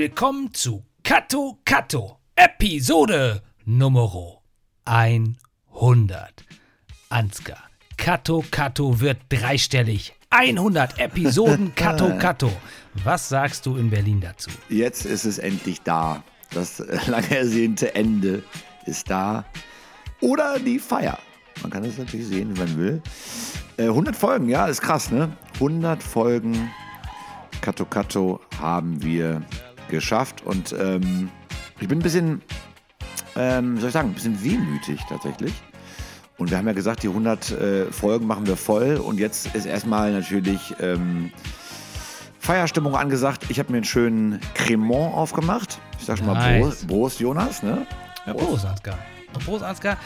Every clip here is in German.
willkommen zu Kato Kato, Episode Nummer 100. Ansgar, Kato Kato wird dreistellig. 100 Episoden Kato Kato. Was sagst du in Berlin dazu? Jetzt ist es endlich da. Das lange ersehnte Ende ist da. Oder die Feier. Man kann es natürlich sehen, wie man will. Äh, 100 Folgen, ja, ist krass, ne? 100 Folgen Kato Kato haben wir geschafft. Und ähm, ich bin ein bisschen, ähm, soll ich sagen, ein bisschen wehmütig tatsächlich. Und wir haben ja gesagt, die 100 äh, Folgen machen wir voll. Und jetzt ist erstmal natürlich ähm, Feierstimmung angesagt. Ich habe mir einen schönen Cremant aufgemacht. Ich sag schon mal Nice. Prost, Prost Jonas. Ne? Ja, Prost, Ansgar. Prost, Ansgar.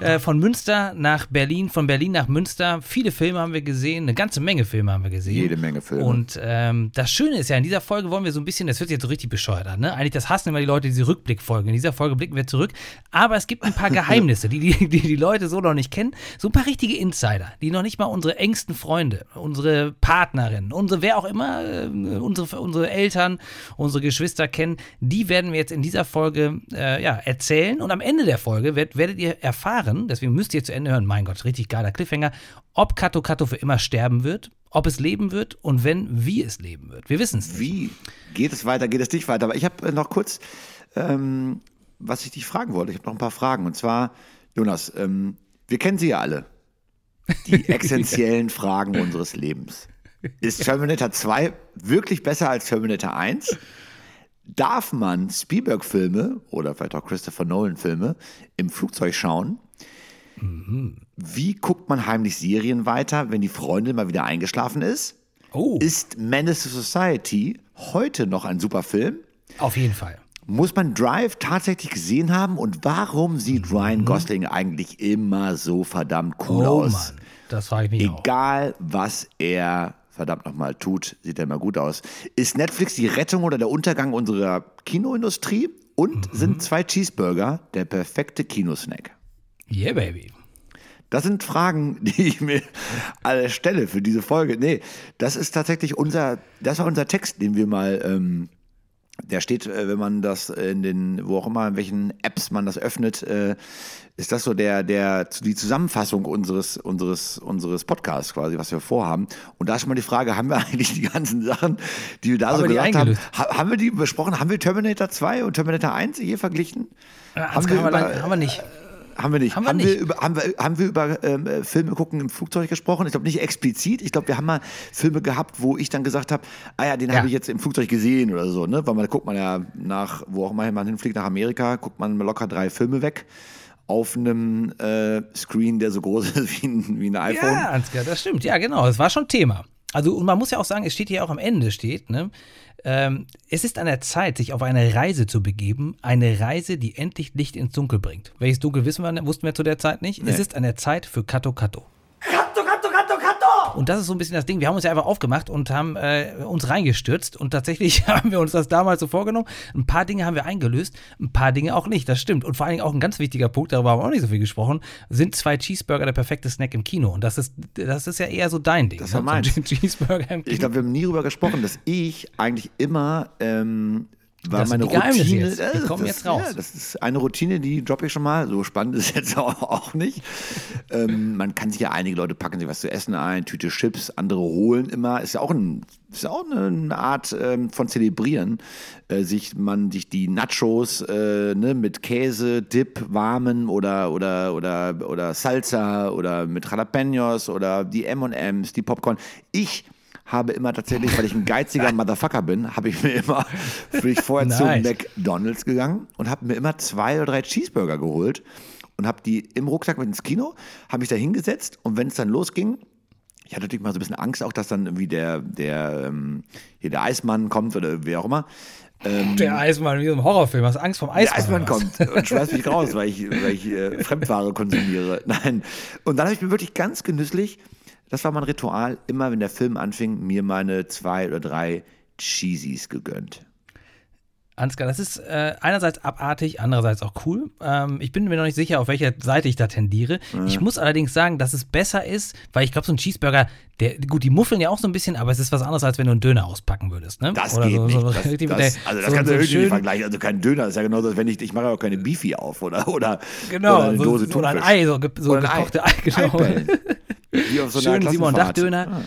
Äh, von Münster nach Berlin, von Berlin nach Münster. Viele Filme haben wir gesehen, eine ganze Menge Filme haben wir gesehen. Jede Menge Filme. Und ähm, das Schöne ist ja, in dieser Folge wollen wir so ein bisschen, das hört sich jetzt so richtig bescheuert an, ne? Eigentlich, das hassen immer die Leute, diese Rückblickfolgen. In dieser Folge blicken wir zurück. Aber es gibt ein paar Geheimnisse, die die, die die Leute so noch nicht kennen. So ein paar richtige Insider, die noch nicht mal unsere engsten Freunde, unsere Partnerin, unsere, wer auch immer, äh, unsere, unsere Eltern, unsere Geschwister kennen, die werden wir jetzt in dieser Folge äh, ja, erzählen. Und am Ende der Folge werdet, werdet ihr erfahren, deswegen müsst ihr zu Ende hören, mein Gott, richtig geiler Cliffhanger, ob Kato Kato für immer sterben wird, ob es leben wird und wenn, wie es leben wird. Wir wissen es nicht. Wie geht es weiter? Geht es nicht weiter? Aber ich habe äh, noch kurz, ähm, was ich dich fragen wollte. Ich habe noch ein paar Fragen. Und zwar, Jonas, ähm, wir kennen sie ja alle. Die essentiellen Fragen unseres Lebens. Ist Terminator 2 wirklich besser als Terminator 1? Darf man Spielberg-Filme oder vielleicht auch Christopher Nolan-Filme im Flugzeug schauen? Wie guckt man heimlich Serien weiter, wenn die Freundin mal wieder eingeschlafen ist? Oh, Ist Menace to Society heute noch ein super Film? auf jeden Fall. Muss man Drive tatsächlich gesehen haben? Und warum sieht Ryan Gosling eigentlich immer so verdammt cool Mhm. Oh aus? Mann, das frage ich mich auch. Egal, was er verdammt nochmal tut, sieht er immer gut aus. Ist Netflix die Rettung oder der Untergang unserer Kinoindustrie? Und Mhm. sind zwei Cheeseburger der perfekte Kinosnack? Yeah, baby. Das sind Fragen, die ich mir alle stelle für diese Folge. Nee, das ist tatsächlich unser, das war unser Text, den wir mal, ähm, der steht, äh, wenn man das in den, wo auch immer, in welchen Apps man das öffnet, äh, ist das so der, der, die Zusammenfassung unseres, unseres, unseres Podcasts quasi, was wir vorhaben. Und da ist schon mal die Frage, haben wir eigentlich die ganzen Sachen, die wir da Haben so wir gesagt haben, haben wir die besprochen? Haben wir Terminator 2 und Terminator 1 hier verglichen? Ansgar, haben, wir, über- haben wir nicht. Haben wir nicht. Haben wir haben, nicht. wir über, haben, wir, haben wir über ähm, äh, Filme gucken im Flugzeug gesprochen? Ich glaube nicht explizit. Ich glaube, wir haben mal Filme gehabt, wo ich dann gesagt habe, ah ja, den Ja. habe ich jetzt im Flugzeug gesehen oder so, ne? Weil man guckt man ja nach, wo auch immer man hinfliegt, nach Amerika, guckt man locker drei Filme weg auf einem äh, Screen, der so groß ist wie ein, wie ein iPhone. Ja, Ansgar, das stimmt. Ja, genau. Es war schon Thema. Also, und man muss ja auch sagen, es steht hier auch am Ende, steht, ne? Ähm, es ist an der Zeit, sich auf eine Reise zu begeben. Eine Reise, die endlich Licht ins Dunkel bringt. Welches Dunkel wissen wir, wussten wir zu der Zeit nicht. Es ist an der Zeit für Kato Kato. Katto, Katto, Katto, Katto! Und das ist so ein bisschen das Ding. Wir haben uns ja einfach aufgemacht und haben äh, uns reingestürzt. Und tatsächlich haben wir uns das damals so vorgenommen. Ein paar Dinge haben wir eingelöst, ein paar Dinge auch nicht. Das stimmt. Und vor allen Dingen auch ein ganz wichtiger Punkt, darüber haben wir auch nicht so viel gesprochen, sind zwei Cheeseburger der perfekte Snack im Kino. Und das ist, das ist ja eher so dein Ding. Das war ne? meins. So Cheeseburger im Kino. Ich glaube, wir haben nie darüber gesprochen, dass ich eigentlich immer, ähm, weil Das meine die Routine, jetzt. Die äh, kommen das, jetzt raus. Ja, das ist eine Routine, die droppe ich schon mal. So spannend ist jetzt auch, auch nicht. ähm, man kann sich ja einige Leute packen sich was zu essen ein, Tüte Chips, andere holen immer. Ist ja auch, ein, ist ja auch eine Art ähm, von Zelebrieren. Äh, sich man sich die Nachos äh, ne, mit Käse, Dip, warmen oder oder oder oder Salsa oder mit Jalapenos oder die M&Ms, die Popcorn. Ich habe immer tatsächlich, weil ich ein geiziger Motherfucker bin, habe ich mir immer, bin ich vorher zu Nice. McDonalds gegangen und habe mir immer zwei oder drei Cheeseburger geholt und habe die im Rucksack mit ins Kino, habe mich da hingesetzt und wenn es dann losging, ich hatte natürlich mal so ein bisschen Angst auch, dass dann irgendwie der, der, ähm, hier der Eismann kommt oder wer auch immer. Ähm, Der Eismann, wie so ein Horrorfilm. Hast Angst vom der Eismann? Eismann oder was? kommt und schmeißt mich raus, weil ich, weil ich äh, Fremdware konsumiere. Nein. Und dann habe ich mir wirklich ganz genüsslich, das war mein Ritual, immer wenn der Film anfing, mir meine zwei oder drei Cheesies gegönnt. Ansgar, das ist äh, einerseits abartig, andererseits auch cool. Ähm, ich bin mir noch nicht sicher, auf welcher Seite ich da tendiere. Mhm. Ich muss allerdings sagen, dass es besser ist, weil ich glaube, so ein Cheeseburger, der, gut, die muffeln ja auch so ein bisschen, aber es ist was anderes, als wenn du einen Döner auspacken würdest. Ne? Das Oder geht so, nicht. So, das, das, also das so, kannst du wirklich nicht vergleichen. Also kein Döner ist ja genauso, als wenn ich, ich mache auch keine Beefy auf oder, oder, genau, oder eine Dose Thunfisch. Oder ein Ei, so, so gekochte Ei, Ei genau. Wie auf so Schön Simon Dachdöner. Ah.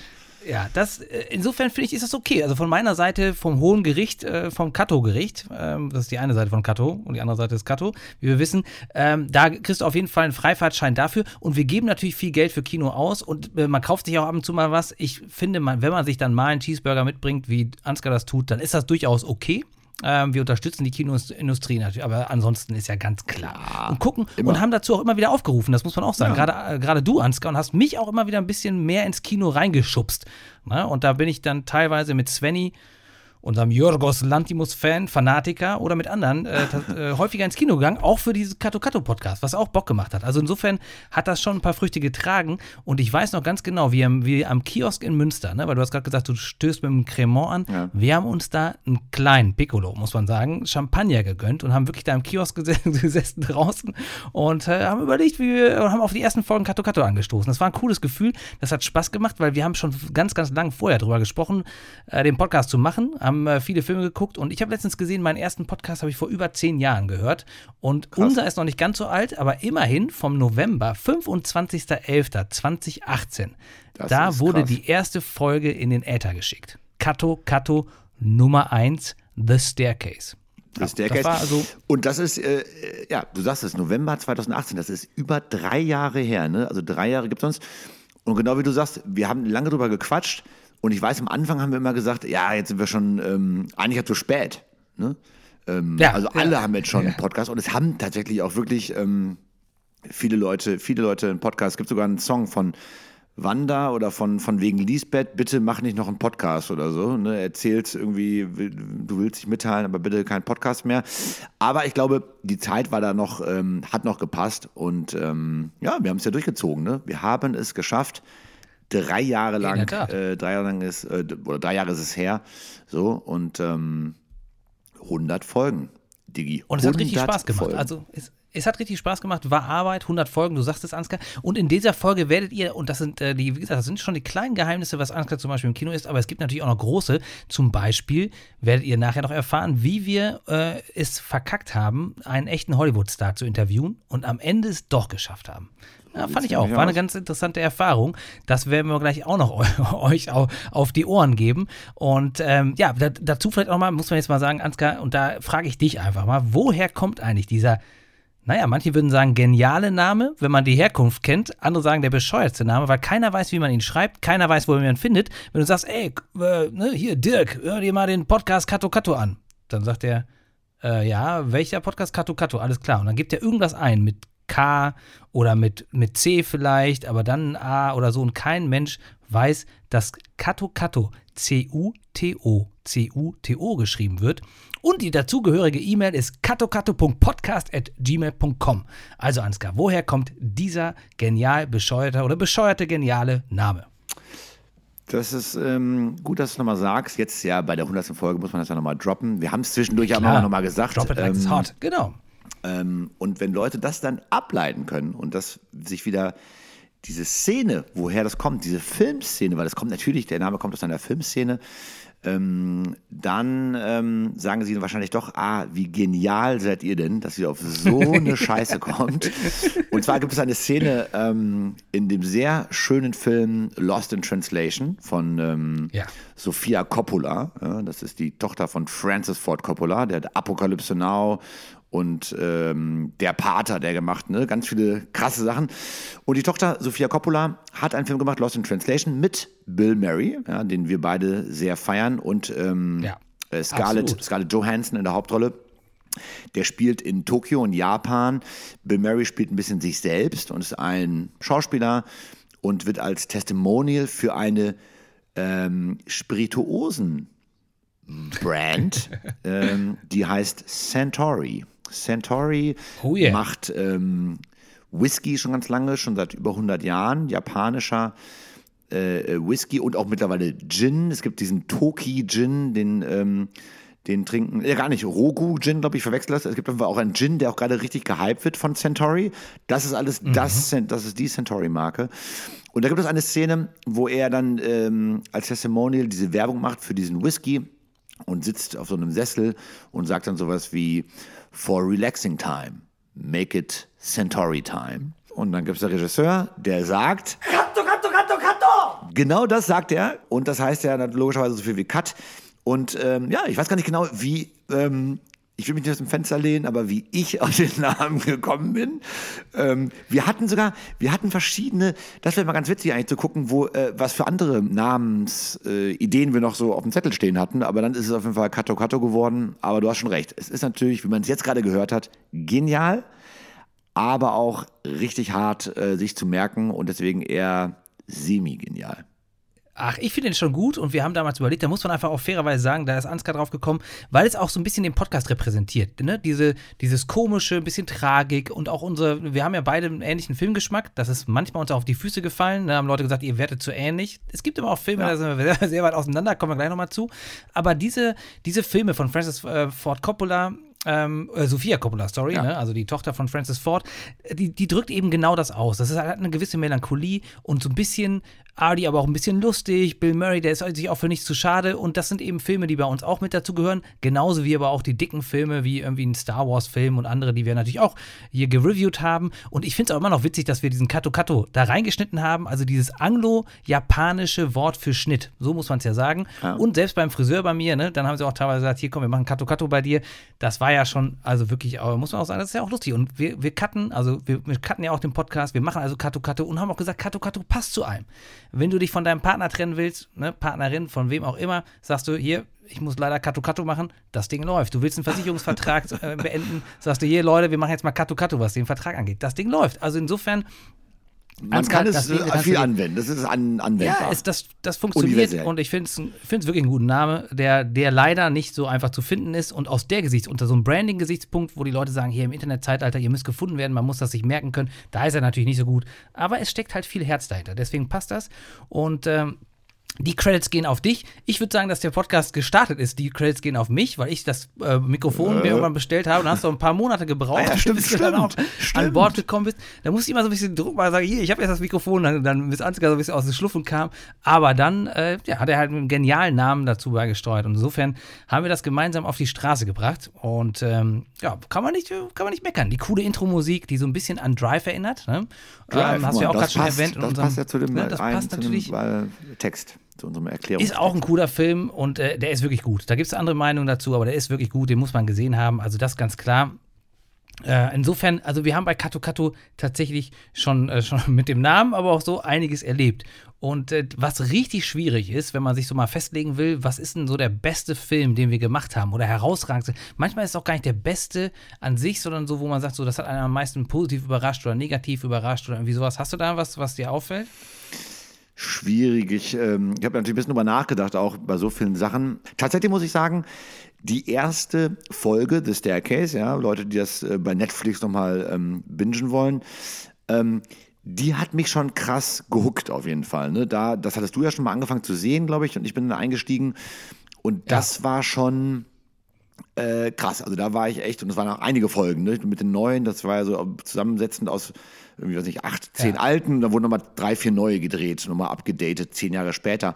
Ja, das, äh, insofern finde ich, ist das okay. Also von meiner Seite, vom Hohen Gericht, äh, vom Kato-Gericht, ähm, das ist die eine Seite von Kato und die andere Seite ist Kato, wie wir wissen, ähm, da kriegst du auf jeden Fall einen Freifahrtschein dafür und wir geben natürlich viel Geld für Kino aus und äh, man kauft sich auch ab und zu mal was. Ich finde, man, wenn man sich dann mal einen Cheeseburger mitbringt, wie Ansgar das tut, dann ist das durchaus okay. Ähm, wir unterstützen die Kinoindustrie natürlich, aber ansonsten ist ja ganz klar. Und gucken immer. und haben dazu auch immer wieder aufgerufen, das muss man auch sagen. Ja. Gerade, äh, gerade du, Ansgar, und hast mich auch immer wieder ein bisschen mehr ins Kino reingeschubst. Ne? Und da bin ich dann teilweise mit Svenny unserem Jorgos Lantimus-Fan, Fanatiker oder mit anderen äh, äh, häufiger ins Kino gegangen, auch für dieses Kato Kato Podcast, was auch Bock gemacht hat. Also insofern hat das schon ein paar Früchte getragen und ich weiß noch ganz genau, wie, wie am Kiosk in Münster, ne, weil du hast gerade gesagt, du stößt mit dem Cremant an. Ja. Wir haben uns da einen kleinen Piccolo, muss man sagen, Champagner gegönnt und haben wirklich da im Kiosk gesessen draußen und äh, haben überlegt, wie wir haben auf die ersten Folgen Kato Kato angestoßen. Das war ein cooles Gefühl, das hat Spaß gemacht, weil wir haben schon ganz, ganz lange vorher drüber gesprochen, äh, den Podcast zu machen, haben haben äh, viele Filme geguckt und ich habe letztens gesehen, meinen ersten Podcast habe ich vor über zehn Jahren gehört. Und Krass. unser ist noch nicht ganz so alt, aber immerhin vom November, 25.11.2018. Da wurde krass. die erste Folge in den Äther geschickt. Kato, Kato Nummer 1, The Staircase. The Staircase. Das also und das ist, äh, ja, du sagst es, November 2018, das ist über drei Jahre her, ne? Also drei Jahre gibt es uns. Und genau wie du sagst, wir haben lange drüber gequatscht. Und ich weiß, am Anfang haben wir immer gesagt, ja, jetzt sind wir schon ähm, eigentlich zu spät. Ne? Ähm, ja, also alle ja, haben jetzt schon ja. einen Podcast und es haben tatsächlich auch wirklich ähm, viele Leute, viele Leute einen Podcast. Es gibt sogar einen Song von Wanda oder von, von wegen Lisbeth, bitte mach nicht noch einen Podcast oder so. Ne? Erzählt irgendwie, du willst dich mitteilen, aber bitte kein Podcast mehr. Aber ich glaube, die Zeit war da noch, ähm, hat noch gepasst und ähm, ja, wir haben es ja durchgezogen. Ne? Wir haben es geschafft, drei Jahre lang, äh, drei Jahre lang ist, äh, oder drei Jahre ist es her, so, und ähm, 100 Folgen, Digi. Und es hat richtig Spaß gemacht. Folgen. Also, es, es hat richtig Spaß gemacht, war Arbeit, 100 Folgen, du sagst es, Ansgar. Und in dieser Folge werdet ihr, und das sind äh, die, wie gesagt, das sind schon die kleinen Geheimnisse, was Ansgar zum Beispiel im Kino ist, aber es gibt natürlich auch noch große. Zum Beispiel werdet ihr nachher noch erfahren, wie wir äh, es verkackt haben, einen echten Hollywood-Star zu interviewen und am Ende es doch geschafft haben. Ja, fand ich auch. War eine ganz interessante Erfahrung. Das werden wir gleich auch noch euch auf die Ohren geben. Und ähm, ja, dazu vielleicht auch mal, muss man jetzt mal sagen, Ansgar, und da frage ich dich einfach mal, woher kommt eigentlich dieser, naja, manche würden sagen geniale Name, wenn man die Herkunft kennt. Andere sagen der bescheuertste Name, weil keiner weiß, wie man ihn schreibt, keiner weiß, wo man ihn findet. Wenn du sagst, ey, äh, ne, hier, Dirk, hör dir mal den Podcast Kato Kato an. Dann sagt er, äh, ja, welcher Podcast Kato Kato? Alles klar. Und dann gibt er irgendwas ein mit K oder mit, mit C vielleicht, aber dann ein A oder so. Und kein Mensch weiß, dass Kato Kato C-U-T-O C-U-T-O geschrieben wird. Und die dazugehörige E-Mail ist katokato.podcast.gmail.com. Also Ansgar, woher kommt dieser genial bescheuerte oder bescheuerte geniale Name? Das ist ähm, gut, dass du es nochmal sagst. Jetzt ja bei der 100. Folge muss man das ja nochmal droppen. Wir haben es zwischendurch ja auch nochmal gesagt. Drop it like ähm, hot, genau. Ähm, und wenn Leute das dann ableiten können und das sich wieder diese Szene, woher das kommt, diese Filmszene, weil das kommt natürlich, der Name kommt aus einer Filmszene, ähm, dann ähm, sagen sie wahrscheinlich doch, ah, wie genial seid ihr denn, dass ihr auf so eine Scheiße kommt. Und zwar gibt es eine Szene ähm, in dem sehr schönen Film Lost in Translation von ähm, ja. Sofia Coppola. Ja, das ist die Tochter von Francis Ford Coppola, der Apokalypse Now und ähm, der Pater, der gemacht, ne? ganz viele krasse Sachen. Und die Tochter Sofia Coppola hat einen Film gemacht, Lost in Translation, mit Bill Murray, ja, den wir beide sehr feiern, und ähm, ja, äh, Scarlett, Scarlett Johansson in der Hauptrolle. Der spielt in Tokio und Japan. Bill Murray spielt ein bisschen sich selbst und ist ein Schauspieler und wird als Testimonial für eine ähm, Spirituosen Brand, ähm, die heißt Centauri. Centauri oh yeah. macht ähm, Whisky schon ganz lange, schon seit über 100 Jahren, japanischer äh, äh, Whisky und auch mittlerweile Gin. Es gibt diesen Toki Gin, den, ähm, Den trinken, äh, gar nicht, Rogu-Gin, glaube ich, verwechselt das. Es gibt aber auch einen Gin, der auch gerade richtig gehypt wird von Centauri. Das ist alles mhm. das, das ist die Centauri-Marke. Und da gibt es eine Szene, wo er dann ähm, als Testimonial diese Werbung macht für diesen Whisky und sitzt auf so einem Sessel und sagt dann sowas wie For relaxing time, make it Centauri time. Und dann gibt es der Regisseur, der sagt Katto, Katto, Katto, Katto! Genau das sagt er. Und das heißt ja logischerweise so viel wie Cut. Und ähm, ja, ich weiß gar nicht genau, wie, ähm, ich will mich nicht aus dem Fenster lehnen, aber wie ich auf den Namen gekommen bin. Ähm, wir hatten sogar, wir hatten verschiedene, das wäre mal ganz witzig eigentlich zu gucken, wo, äh, was für andere Namensideen äh, wir noch so auf dem Zettel stehen hatten. Aber dann ist es auf jeden Fall Kato Kato geworden. Aber du hast schon recht. Es ist natürlich, wie man es jetzt gerade gehört hat, genial, aber auch richtig hart äh, sich zu merken und deswegen eher semi-genial. Ach, ich finde den schon gut und wir haben damals überlegt, da muss man einfach auch fairerweise sagen, da ist Ansgar drauf gekommen, weil es auch so ein bisschen den Podcast repräsentiert. Ne? Diese, dieses komische, ein bisschen Tragik und auch unsere, wir haben ja beide einen ähnlichen Filmgeschmack, das ist manchmal uns auf die Füße gefallen, da haben Leute gesagt, ihr werdet zu ähnlich. Es gibt immer auch Filme, ja. da sind wir sehr, sehr weit auseinander, kommen wir gleich nochmal zu. Aber diese, diese Filme von Francis äh, Ford Coppola, ähm, äh, Sophia Coppola, sorry, ja. ne? also die Tochter von Francis Ford, die, die drückt eben genau das aus. Das ist, hat eine gewisse Melancholie und so ein bisschen Ardy aber auch ein bisschen lustig. Bill Murray, der ist sich auch für nichts zu schade. Und das sind eben Filme, die bei uns auch mit dazu gehören. Genauso wie aber auch die dicken Filme, wie irgendwie ein Star Wars-Film und andere, die wir natürlich auch hier gereviewt haben. Und ich finde es auch immer noch witzig, dass wir diesen Kato Kato da reingeschnitten haben. Also dieses anglo-japanische Wort für Schnitt. So muss man es ja sagen. Ja. Und selbst beim Friseur bei mir, ne, dann haben sie auch teilweise gesagt: Hier komm, wir machen Kato Kato bei dir. Das war ja schon, also wirklich, aber muss man auch sagen, das ist ja auch lustig. Und wir, wir cutten, also wir, wir cutten ja auch den Podcast. Wir machen also Kato Kato und haben auch gesagt: Kato Kato passt zu einem wenn du dich von deinem Partner trennen willst, ne, Partnerin, von wem auch immer, sagst du, hier, ich muss leider Katu Katu machen, das Ding läuft. Du willst einen Versicherungsvertrag äh, beenden, sagst du, hier Leute, wir machen jetzt mal Katu Katu, was den Vertrag angeht. Das Ding läuft. Also insofern man kann es äh, viel anwenden. Das ist an, anwendbar. Ja, es, das, das funktioniert und ich finde es wirklich einen guten Name, der, der leider nicht so einfach zu finden ist und aus der Gesichts-, unter so einem Branding-Gesichtspunkt, wo die Leute sagen, hier im Internetzeitalter, ihr müsst gefunden werden, man muss das sich merken können, da ist er natürlich nicht so gut. Aber es steckt halt viel Herz dahinter, deswegen passt das und ähm, die Credits gehen auf dich. Ich würde sagen, dass der Podcast gestartet ist. Die Credits gehen auf mich, weil ich das äh, Mikrofon äh. mir irgendwann bestellt habe. Und hast du ein paar Monate gebraucht, ah ja, stimmt, bis du dann auch stimmt. an Bord gekommen bist. Da musste ich immer so ein bisschen Druck mal sagen, hier, ich habe jetzt das Mikrofon. Dann, dann bis Ansgar so ein bisschen aus dem Schluffen kam. Aber dann äh, ja, hat er halt einen genialen Namen dazu beigesteuert. Und insofern haben wir das gemeinsam auf die Straße gebracht. Und ähm, ja, kann man, nicht, kann man nicht meckern. Die coole Intro-Musik, die so ein bisschen an Drive erinnert. Ne? Drive, ähm, hast du ja auch gerade schon erwähnt. Das unserem, passt ja zu dem, ne, das passt natürlich, dem, Text zu unserem Erklärung. Ist auch ein cooler Film und äh, der ist wirklich gut. Da gibt es andere Meinungen dazu, aber der ist wirklich gut, den muss man gesehen haben. Also das ganz klar. Äh, insofern, also wir haben bei Kato Kato tatsächlich schon, äh, schon mit dem Namen, aber auch so einiges erlebt. Und äh, was richtig schwierig ist, wenn man sich so mal festlegen will, was ist denn so der beste Film, den wir gemacht haben oder herausragendste. Manchmal ist es auch gar nicht der beste an sich, sondern so, wo man sagt, so, das hat einen am meisten positiv überrascht oder negativ überrascht oder irgendwie sowas. Hast du da was, was dir auffällt? Schwierig. Ich, ähm, ich habe natürlich ein bisschen drüber nachgedacht, auch bei so vielen Sachen. Tatsächlich muss ich sagen, die erste Folge des Staircase, ja, Leute, die das äh, bei Netflix nochmal ähm, bingen wollen, ähm, die hat mich schon krass gehuckt auf jeden Fall. Ne? Da, das hattest du ja schon mal angefangen zu sehen, glaube ich, und ich bin da eingestiegen. Und das ja. war schon äh, krass. Also da war ich echt, und es waren auch einige Folgen ne? mit den neuen, das war ja so zusammensetzend aus irgendwie, weiß nicht, acht, zehn ja. alten, da wurden nochmal drei, vier neue gedreht, nochmal abgedatet, zehn Jahre später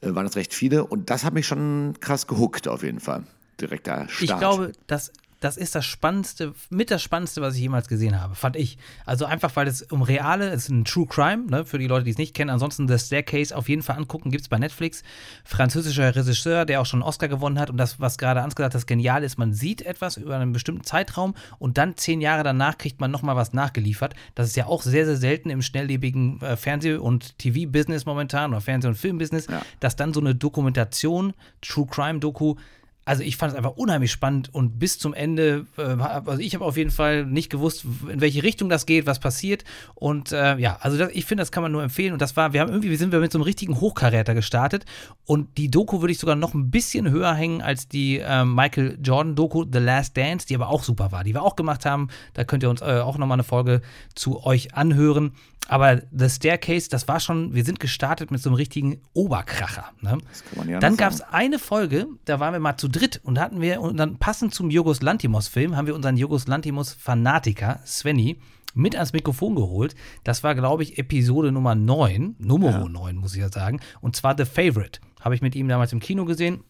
äh, waren das recht viele und das hat mich schon krass gehuckt auf jeden Fall. Direkter Start. Ich glaube, dass das ist das Spannendste, mit das Spannendste, was ich jemals gesehen habe, fand ich. Also einfach, weil es um reale, es ist ein True Crime, ne, für die Leute, die es nicht kennen. Ansonsten The Staircase auf jeden Fall angucken, gibt es bei Netflix. Französischer Regisseur, der auch schon einen Oscar gewonnen hat. Und das, was gerade Ans gesagt hat, das genial ist, man sieht etwas über einen bestimmten Zeitraum und dann zehn Jahre danach kriegt man nochmal was nachgeliefert. Das ist ja auch sehr, sehr selten im schnelllebigen äh, Fernseh- und TV-Business momentan oder Fernseh- und Filmbusiness, ja. dass dann so eine Dokumentation, True Crime-Doku, also ich fand es einfach unheimlich spannend und bis zum Ende, äh, also ich habe auf jeden Fall nicht gewusst, in welche Richtung das geht, was passiert. Und äh, ja, also das, ich finde, das kann man nur empfehlen. Und das war, wir haben irgendwie, wir sind wir mit so einem richtigen Hochkaräter gestartet. Und die Doku würde ich sogar noch ein bisschen höher hängen als die äh, Michael Jordan-Doku The Last Dance, die aber auch super war, die wir auch gemacht haben. Da könnt ihr uns äh, auch nochmal eine Folge zu euch anhören. Aber The Staircase, das war schon, wir sind gestartet mit so einem richtigen Oberkracher. Ne? Ja Dann gab es eine Folge, da waren wir mal zu dritt. Und hatten wir, und dann passend zum Jogos Lantimos-Film, haben wir unseren Jogos Lantimos-Fanatiker, Svenny, mit ans Mikrofon geholt. Das war, glaube ich, Episode Nummer 9, Nummer ja. 9, muss ich ja sagen. Und zwar The Favorite. Habe ich mit ihm damals im Kino gesehen.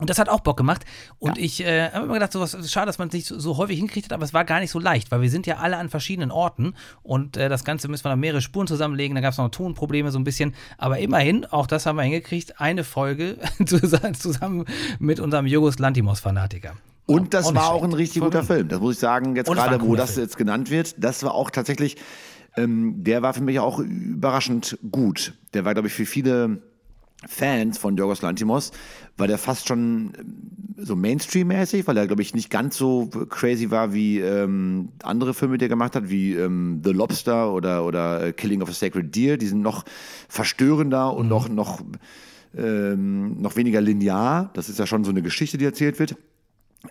Und das hat auch Bock gemacht. Und ja. ich äh, habe immer gedacht, so was, schade, dass man es nicht so, so, häufig hinkriegt hat, aber es war gar nicht so leicht, weil wir sind ja alle an verschiedenen Orten und äh, das Ganze müssen wir dann mehrere Spuren zusammenlegen. Da gab es noch Tonprobleme so ein bisschen. Aber immerhin, auch das haben wir hingekriegt, eine Folge zusammen mit unserem Jugos Lantimos-Fanatiker. Und das auch war auch ein richtig guter Film. Das muss ich sagen, jetzt gerade, wo das Film. jetzt genannt wird, das war auch tatsächlich, ähm, der war für mich auch überraschend gut. Der war, glaube ich, für viele Fans von Yorgos Lantimos, weil der fast schon ähm, so Mainstream-mäßig, weil er, glaube ich, nicht ganz so crazy war wie ähm, andere Filme, die er gemacht hat, wie ähm, The Lobster oder, oder äh, Killing of a Sacred Deer. Die sind noch verstörender und mhm. noch, noch, ähm, noch weniger linear. Das ist ja schon so eine Geschichte, die erzählt wird.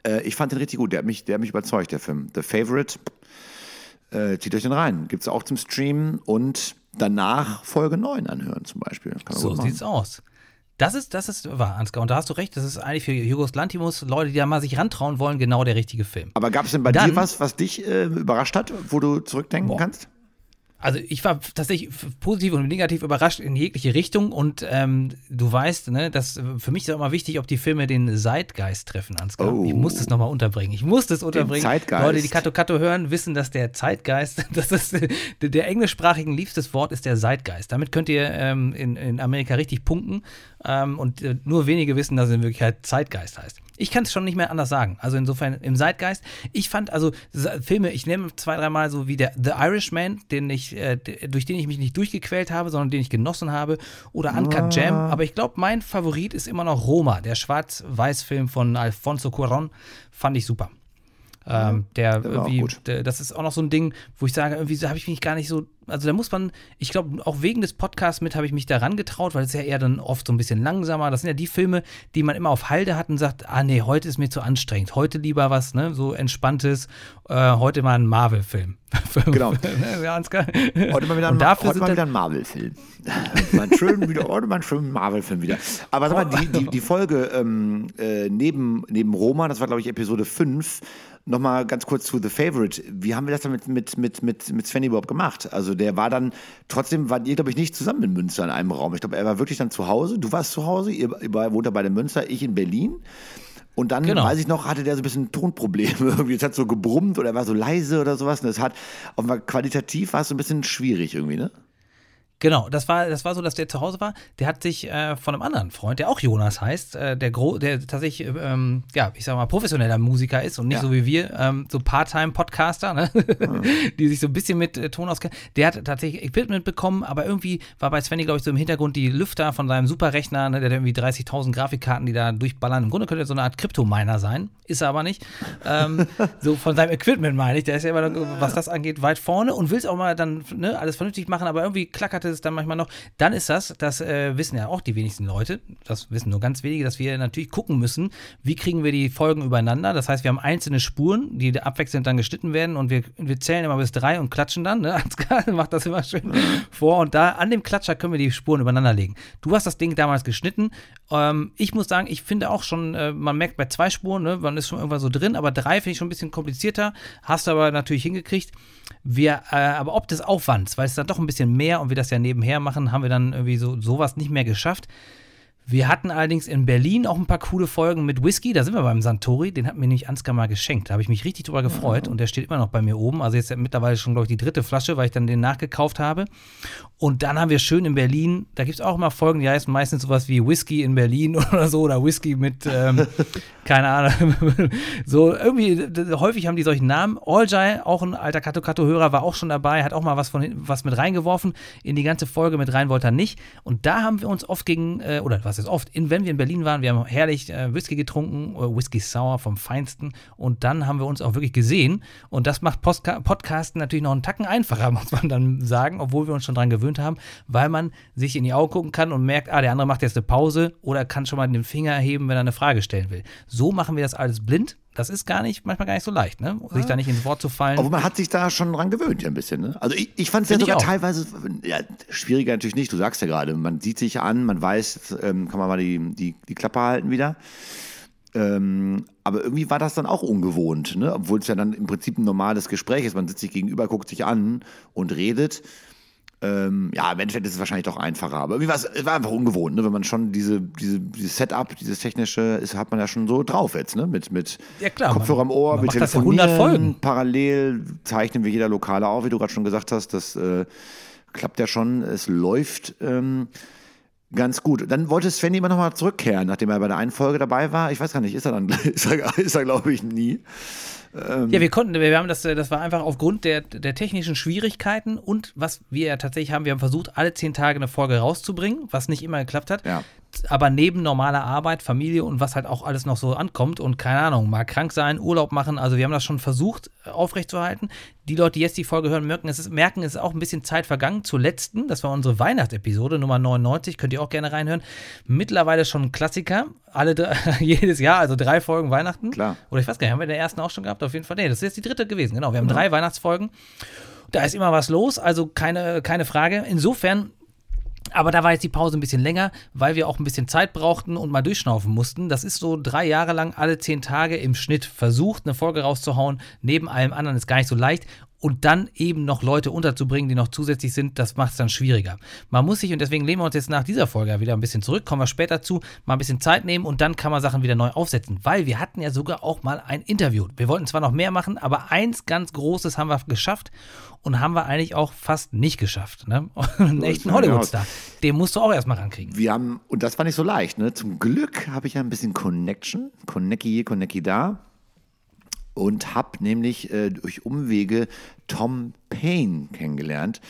Äh, ich fand den richtig gut. Der hat mich, der hat mich überzeugt, der Film. The Favorite. Äh, zieht euch den rein. Gibt es auch zum Streamen und danach Folge 9 anhören zum Beispiel. so sieht's aus. Das ist, das ist wahr, Ansgar. Und da hast du recht, das ist eigentlich für Jugos Lantimos, Leute, die da mal sich rantrauen wollen, genau der richtige Film. Aber gab es denn bei Dann, dir was, was dich äh, überrascht hat, wo du zurückdenken boah. kannst? Also ich war tatsächlich positiv und negativ überrascht in jegliche Richtung und ähm, du weißt, ne, dass für mich ist auch immer wichtig, ob die Filme den Zeitgeist treffen, Ansgar. Oh. Ich muss das nochmal unterbringen. Ich muss das unterbringen. Den Zeitgeist. Leute, die Kato Kato hören, wissen, dass der Zeitgeist, dass das der englischsprachigen liebstes Wort ist der Zeitgeist. Damit könnt ihr ähm, in, in Amerika richtig punkten ähm, und äh, nur wenige wissen, dass es in Wirklichkeit Zeitgeist heißt. Ich kann es schon nicht mehr anders sagen. Also insofern im Zeitgeist. Ich fand also Filme, ich nehme zwei, dreimal so wie der The Irishman, den ich, äh, durch den ich mich nicht durchgequält habe, sondern den ich genossen habe, oder Uncut ah. Jam. Aber ich glaube, mein Favorit ist immer noch Roma, der Schwarz-Weiß-Film von Alfonso Cuarón. Fand ich super. Ähm, der, der irgendwie, der, das ist auch noch so ein Ding, wo ich sage, irgendwie habe ich mich gar nicht so also da muss man, ich glaube, auch wegen des Podcasts mit habe ich mich daran getraut, weil es ja eher dann oft so ein bisschen langsamer. Das sind ja die Filme, die man immer auf Halde hat und sagt, ah nee, heute ist mir zu anstrengend. Heute lieber was, ne, so entspanntes, äh, heute mal ein Marvel-Film. genau. heute mal wieder ein, dafür heute mal wieder ein Marvel-Film. heute mal einen schönen Marvel-Film wieder. Aber sag mal, die, die, die Folge ähm, äh, neben, neben Roma, das war glaube ich Episode 5, nochmal ganz kurz zu The Favorite. Wie haben wir das dann mit, mit, mit, mit, mit Sven überhaupt gemacht? Also der war dann, trotzdem wart ihr, glaube ich, nicht zusammen in Münster in einem Raum. Ich glaube, er war wirklich dann zu Hause. Du warst zu Hause, ihr, ihr wohnt bei den Münster, ich in Berlin. Und dann, genau. weiß ich noch, hatte der so ein bisschen Tonprobleme. Irgendwie, es hat so gebrummt oder war so leise oder sowas. Und das hat, auf qualitativ war es so ein bisschen schwierig irgendwie, ne? Genau, das war, das war so, dass der zu Hause war. Der hat sich äh, von einem anderen Freund, der auch Jonas heißt, äh, der, Gro der tatsächlich, ähm, ja, ich sag mal, professioneller Musiker ist und nicht ja. so wie wir, ähm, so Part-Time-Podcaster, ne? mhm. die sich so ein bisschen mit äh, Ton auskennen. Der hat tatsächlich Equipment bekommen, aber irgendwie war bei Svenny, glaube ich, so im Hintergrund die Lüfter von seinem Superrechner, ne? der hat irgendwie 30.000 Grafikkarten, die da durchballern. Im Grunde könnte er so eine Art Kryptominer sein, ist er aber nicht. Ähm, so von seinem Equipment meine ich, der ist ja immer, was das angeht, weit vorne und will es auch mal dann ne, alles vernünftig machen, aber irgendwie klackert es dann manchmal noch. Dann ist das, das äh, wissen ja auch die wenigsten Leute, das wissen nur ganz wenige, dass wir natürlich gucken müssen, wie kriegen wir die Folgen übereinander. Das heißt, wir haben einzelne Spuren, die abwechselnd dann geschnitten werden und wir, wir zählen immer bis drei und klatschen dann. Ne? Ansgar macht das immer schön vor und da an dem Klatscher können wir die Spuren übereinander legen. Du hast das Ding damals geschnitten. Ähm, ich muss sagen, ich finde auch schon, äh, man merkt bei zwei Spuren, ne, man ist schon irgendwann so drin, aber drei finde ich schon ein bisschen komplizierter. Hast du aber natürlich hingekriegt. Wir, äh, aber ob des Aufwands, weil es dann doch ein bisschen mehr und wir das ja nebenher machen, haben wir dann irgendwie so sowas nicht mehr geschafft. Wir hatten allerdings in Berlin auch ein paar coole Folgen mit Whisky. Da sind wir beim Santori. Den hat mir nämlich Ansgar mal geschenkt. Da habe ich mich richtig drüber gefreut. Und der steht immer noch bei mir oben. Also jetzt mittlerweile schon, glaube ich, die dritte Flasche, weil ich dann den nachgekauft habe. Und dann haben wir schön in Berlin, da gibt es auch immer Folgen, die heißen meistens sowas wie Whisky in Berlin oder so. Oder Whisky mit, ähm, keine Ahnung. so irgendwie, häufig haben die solchen Namen. Oljai, auch ein alter Kato Kato-Hörer, war auch schon dabei, hat auch mal was, von, was mit reingeworfen. In die ganze Folge mit rein wollte er nicht. Und da haben wir uns oft gegen, äh, oder was ist oft, in, wenn wir in Berlin waren, wir haben herrlich äh, Whisky getrunken, äh, Whisky Sour vom Feinsten. Und dann haben wir uns auch wirklich gesehen. Und das macht Postka Podcasten natürlich noch einen Tacken einfacher, muss man dann sagen, obwohl wir uns schon dran gewöhnt haben, weil man sich in die Augen gucken kann und merkt, ah, der andere macht jetzt eine Pause oder kann schon mal den Finger erheben, wenn er eine Frage stellen will. So machen wir das alles blind. Das ist gar nicht, manchmal gar nicht so leicht, ne? Sich da nicht ins Wort zu fallen. Aber man hat sich da schon dran gewöhnt, ja, ein bisschen, ne? Also ich, ich fand es ja sogar teilweise, ja, schwieriger natürlich nicht, du sagst ja gerade, man sieht sich an, man weiß, ähm, kann man mal die, die, die Klappe halten wieder. Ähm, aber irgendwie war das dann auch ungewohnt, ne? obwohl es ja dann im Prinzip ein normales Gespräch ist. Man sitzt sich gegenüber, guckt sich an und redet. Ähm, ja, im Endeffekt ist es wahrscheinlich doch einfacher. Aber war es, war einfach ungewohnt, ne? wenn man schon diese, diese, dieses Setup, dieses technische, ist, hat man ja schon so drauf jetzt, ne? Mit, mit Ja, klar, Kopfhörer am Ohr, mit Telefonieren. 100 Folgen. Parallel zeichnen wir jeder Lokale auf, wie du gerade schon gesagt hast. Das äh, klappt ja schon. Es läuft. Ähm, Ganz gut. Dann wollte Sven immer noch mal zurückkehren, nachdem er bei der einen Folge dabei war. Ich weiß gar nicht, ist er dann, ist er, ist er glaube ich, nie. Ja, wir konnten, wir haben das, äh, das war einfach aufgrund der, der technischen Schwierigkeiten und was wir ja tatsächlich haben, wir haben versucht, alle zehn Tage eine Folge rauszubringen, was nicht immer geklappt hat. Ja. Aber neben normaler Arbeit, Familie und was halt auch alles noch so ankommt und keine Ahnung, mal krank sein, Urlaub machen, also wir haben das schon versucht äh, aufrechtzuerhalten. Die Leute, die jetzt die Folge hören, merken, es ist, merken, es ist auch ein bisschen Zeit vergangen zur letzten. Das war unsere Weihnachtsepisode Nummer 99, könnt ihr auch gerne reinhören. Mittlerweile schon ein Klassiker, alle drei, jedes Jahr, also drei Folgen Weihnachten. Klar. Oder ich weiß gar nicht, haben wir in der ersten auch schon gehabt? Auf jeden Fall. Nee, das ist jetzt die dritte gewesen. Genau, wir haben drei Weihnachtsfolgen. Da ist immer was los, also keine, keine Frage. Insofern, aber da war jetzt die Pause ein bisschen länger, weil wir auch ein bisschen Zeit brauchten und mal durchschnaufen mussten. Das ist so drei Jahre lang alle zehn Tage im Schnitt versucht, eine Folge rauszuhauen. Neben allem anderen ist gar nicht so leicht. Und dann eben noch Leute unterzubringen, die noch zusätzlich sind, das macht es dann schwieriger. Man muss sich, und deswegen lehnen wir uns jetzt nach dieser Folge ja wieder ein bisschen zurück, kommen wir später zu, mal ein bisschen Zeit nehmen und dann kann man Sachen wieder neu aufsetzen. Weil wir hatten ja sogar auch mal ein Interview. Wir wollten zwar noch mehr machen, aber eins ganz Großes haben wir geschafft und haben wir eigentlich auch fast nicht geschafft. Ne? Einen echten Hollywood-Star. Den musst du auch erstmal rankriegen. Wir haben, und das war nicht so leicht, ne? Zum Glück habe ich ja ein bisschen Connection, Connecki hier, Connecki da. Und habe nämlich äh, durch Umwege Tom Payne kennengelernt.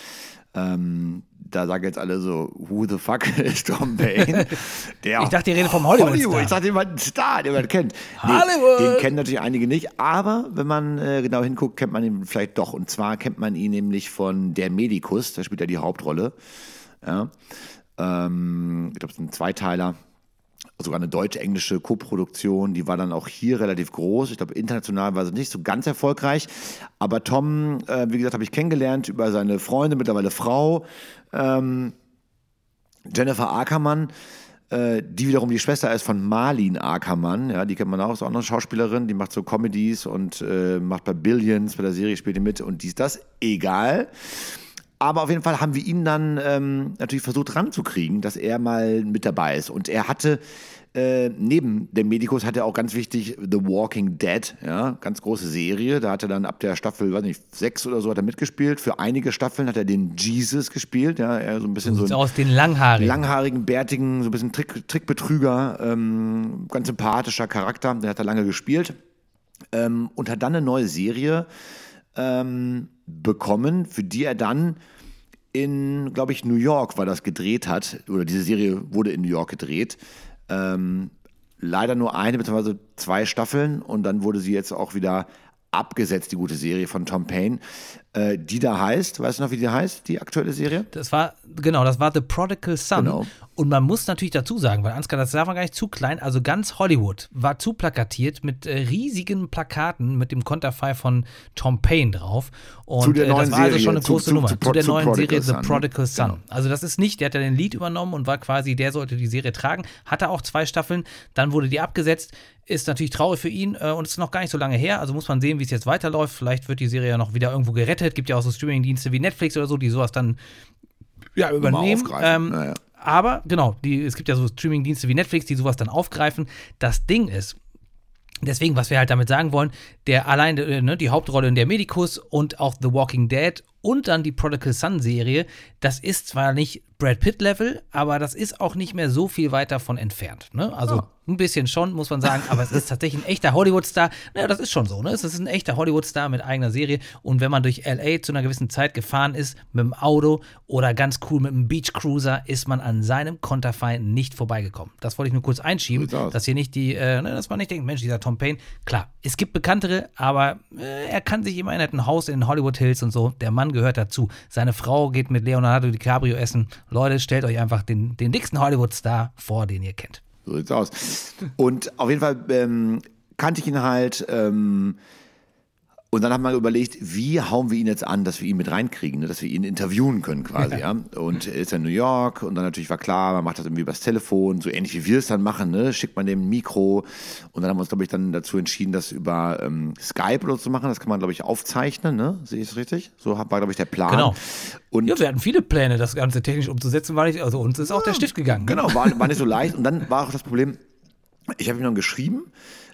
Ähm, da sagen jetzt alle so, who the fuck ist Tom Payne? Der Ich dachte, ihr redet vom Hollywood-Star. Ich dachte, jemand ein Star, den man kennt. Hollywood! Den kennen natürlich einige nicht, aber wenn man äh, genau hinguckt, kennt man ihn vielleicht doch. Und zwar kennt man ihn nämlich von Der Medikus, da spielt er die Hauptrolle. Ja. Ähm, ich glaube, es ist ein Zweiteiler. Sogar eine deutsch-englische Koproduktion, die war dann auch hier relativ groß. Ich glaube, international war sie nicht so ganz erfolgreich. Aber Tom, äh, wie gesagt, habe ich kennengelernt über seine Freundin, mittlerweile Frau, ähm, Jennifer Ackermann, äh, die wiederum die Schwester ist von Marlene Ackermann. Ja, die kennt man auch, ist auch eine Schauspielerin, die macht so Comedies und äh, macht bei Billions, bei der Serie spielt die mit und dies, das. Egal. Aber auf jeden Fall haben wir ihn dann ähm, natürlich versucht ranzukriegen, dass er mal mit dabei ist. Und er hatte äh, neben dem Medikus hat er auch ganz wichtig The Walking Dead, ja, ganz große Serie. Da hat er dann ab der Staffel, weiß nicht, sechs oder so hat er mitgespielt. Für einige Staffeln hat er den Jesus gespielt, ja, er so ein bisschen so ein aus den Langhaarigen. langhaarigen, bärtigen, so ein bisschen Trick, Trickbetrüger, ähm, ganz sympathischer Charakter, der hat er lange gespielt ähm, und hat dann eine neue Serie ähm, bekommen, für die er dann in, glaube ich, New York war das gedreht hat, oder diese Serie wurde in New York gedreht. Ähm, leider nur eine bzw. zwei Staffeln und dann wurde sie jetzt auch wieder abgesetzt, die gute Serie von Tom Payne, äh, die da heißt, weißt du noch, wie die heißt, die aktuelle Serie? Das war, genau, das war The Prodigal Son. Genau. Und man muss natürlich dazu sagen, weil Ansgar, das darf man gar nicht zu klein, also ganz Hollywood war zu plakatiert mit äh, riesigen Plakaten mit dem Konterfei von Tom Payne drauf. Und Zu der äh, das neuen war also Serie, schon eine zu- große zu- Nummer. zu Zu, der neuen Prodigal Serie The Son, ne? Prodigal Son. Genau. Also das ist nicht, der hat ja den Lied übernommen und war quasi, der sollte die Serie tragen, hatte auch zwei Staffeln, dann wurde die abgesetzt. Ist natürlich traurig für ihn äh, und ist noch gar nicht so lange her. Also muss man sehen, wie es jetzt weiterläuft. Vielleicht wird die Serie ja noch wieder irgendwo gerettet. Gibt ja auch so Streamingdienste wie Netflix oder so, die sowas dann ja, übernehmen. Ähm, Ja, ja. Aber genau, die, es gibt ja so Streaming-Dienste wie Netflix, die sowas dann aufgreifen. Das Ding ist, deswegen, was wir halt damit sagen wollen, der allein äh, ne, die Hauptrolle in der Medikus und auch The Walking Dead und dann die Prodigal Son Serie, das ist zwar nicht Brad Pitt Level, aber das ist auch nicht mehr so viel weit davon entfernt. Ne? Also ein bisschen schon, muss man sagen, aber es ist tatsächlich ein echter Hollywood-Star. Naja, das ist schon so, ne? Es ist ein echter Hollywood-Star mit eigener Serie. Und wenn man durch LA zu einer gewissen Zeit gefahren ist, mit dem Auto oder ganz cool mit einem Beach Cruiser, ist man an seinem Konterfei nicht vorbeigekommen. Das wollte ich nur kurz einschieben, dass hier nicht die, äh, ne, dass man nicht denkt, Mensch, dieser Tom Payne, klar, es gibt bekanntere, aber äh, er kann sich immerhin hat ein Haus in Hollywood Hills und so. Der Mann gehört dazu. Seine Frau geht mit Leonardo DiCaprio essen. Leute, stellt euch einfach den, den dicksten Hollywood-Star vor, den ihr kennt. So sieht's aus. Und auf jeden Fall ähm, kannte ich ihn halt, ähm, und dann haben wir überlegt, wie hauen wir ihn jetzt an, dass wir ihn mit reinkriegen, ne? dass wir ihn interviewen können quasi. ja. Und er ist in New York und dann natürlich war klar, man macht das irgendwie übers Telefon, so ähnlich wie wir es dann machen, ne? schickt man dem ein Mikro und dann haben wir uns, glaube ich, dann dazu entschieden, das über ähm, Skype oder so zu machen. Das kann man, glaube ich, aufzeichnen, ne? sehe ich es richtig? So war, glaube ich, der Plan. Genau. Und Ja, wir hatten viele Pläne, das Ganze technisch umzusetzen, war nicht, also uns ist auch der Stift gegangen. ne? Genau, war, war nicht so leicht. Und dann war auch das Problem, ich habe ihm dann geschrieben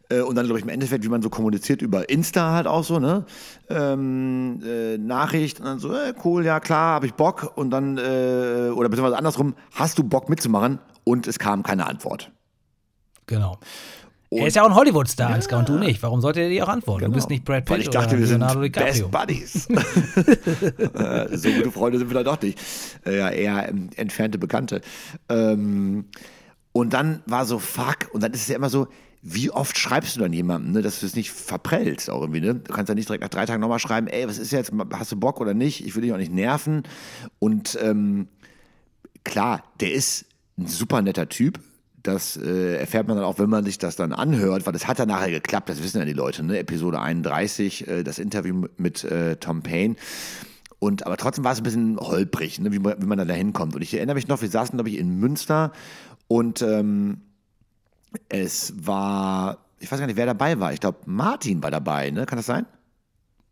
äh, und dann, glaube ich, im Endeffekt, wie man so kommuniziert über Insta halt auch so, ne? Ähm, äh, Nachricht und dann so, äh, cool, ja klar, habe ich Bock. Und dann, äh, oder beziehungsweise andersrum, hast du Bock mitzumachen? Und es kam keine Antwort. Genau. Und- er ist ja auch ein Hollywood-Star, Ansgar, und du nicht. Warum sollte er dir auch antworten? Du bist nicht Brad Pitt Weil ich dachte, wir sind DiCaprio. Best Buddies. Äh, so gute Freunde sind wir dann doch nicht. Ja, eher ähm, entfernte Bekannte. Ähm, und dann war so, fuck, und dann ist es ja immer so, wie oft schreibst du dann jemandem, ne, dass du es nicht verprellst auch irgendwie, ne? Du kannst ja nicht direkt nach drei Tagen nochmal schreiben, ey, was ist jetzt, hast du Bock oder nicht? Ich will dich auch nicht nerven. Und ähm, klar, der ist ein super netter Typ. Das äh, erfährt man dann auch, wenn man sich das dann anhört, weil das hat ja nachher geklappt, das wissen ja die Leute, ne? Episode 31, äh, das Interview mit äh, Tom Payne. Und aber trotzdem war es ein bisschen holprig, ne? wie, man, wie man dann da hinkommt. Und ich erinnere mich noch, wir saßen, glaube ich, in Münster und ähm, es war, ich weiß gar nicht, wer dabei war. Ich glaube, Martin war dabei, ne? Kann das sein?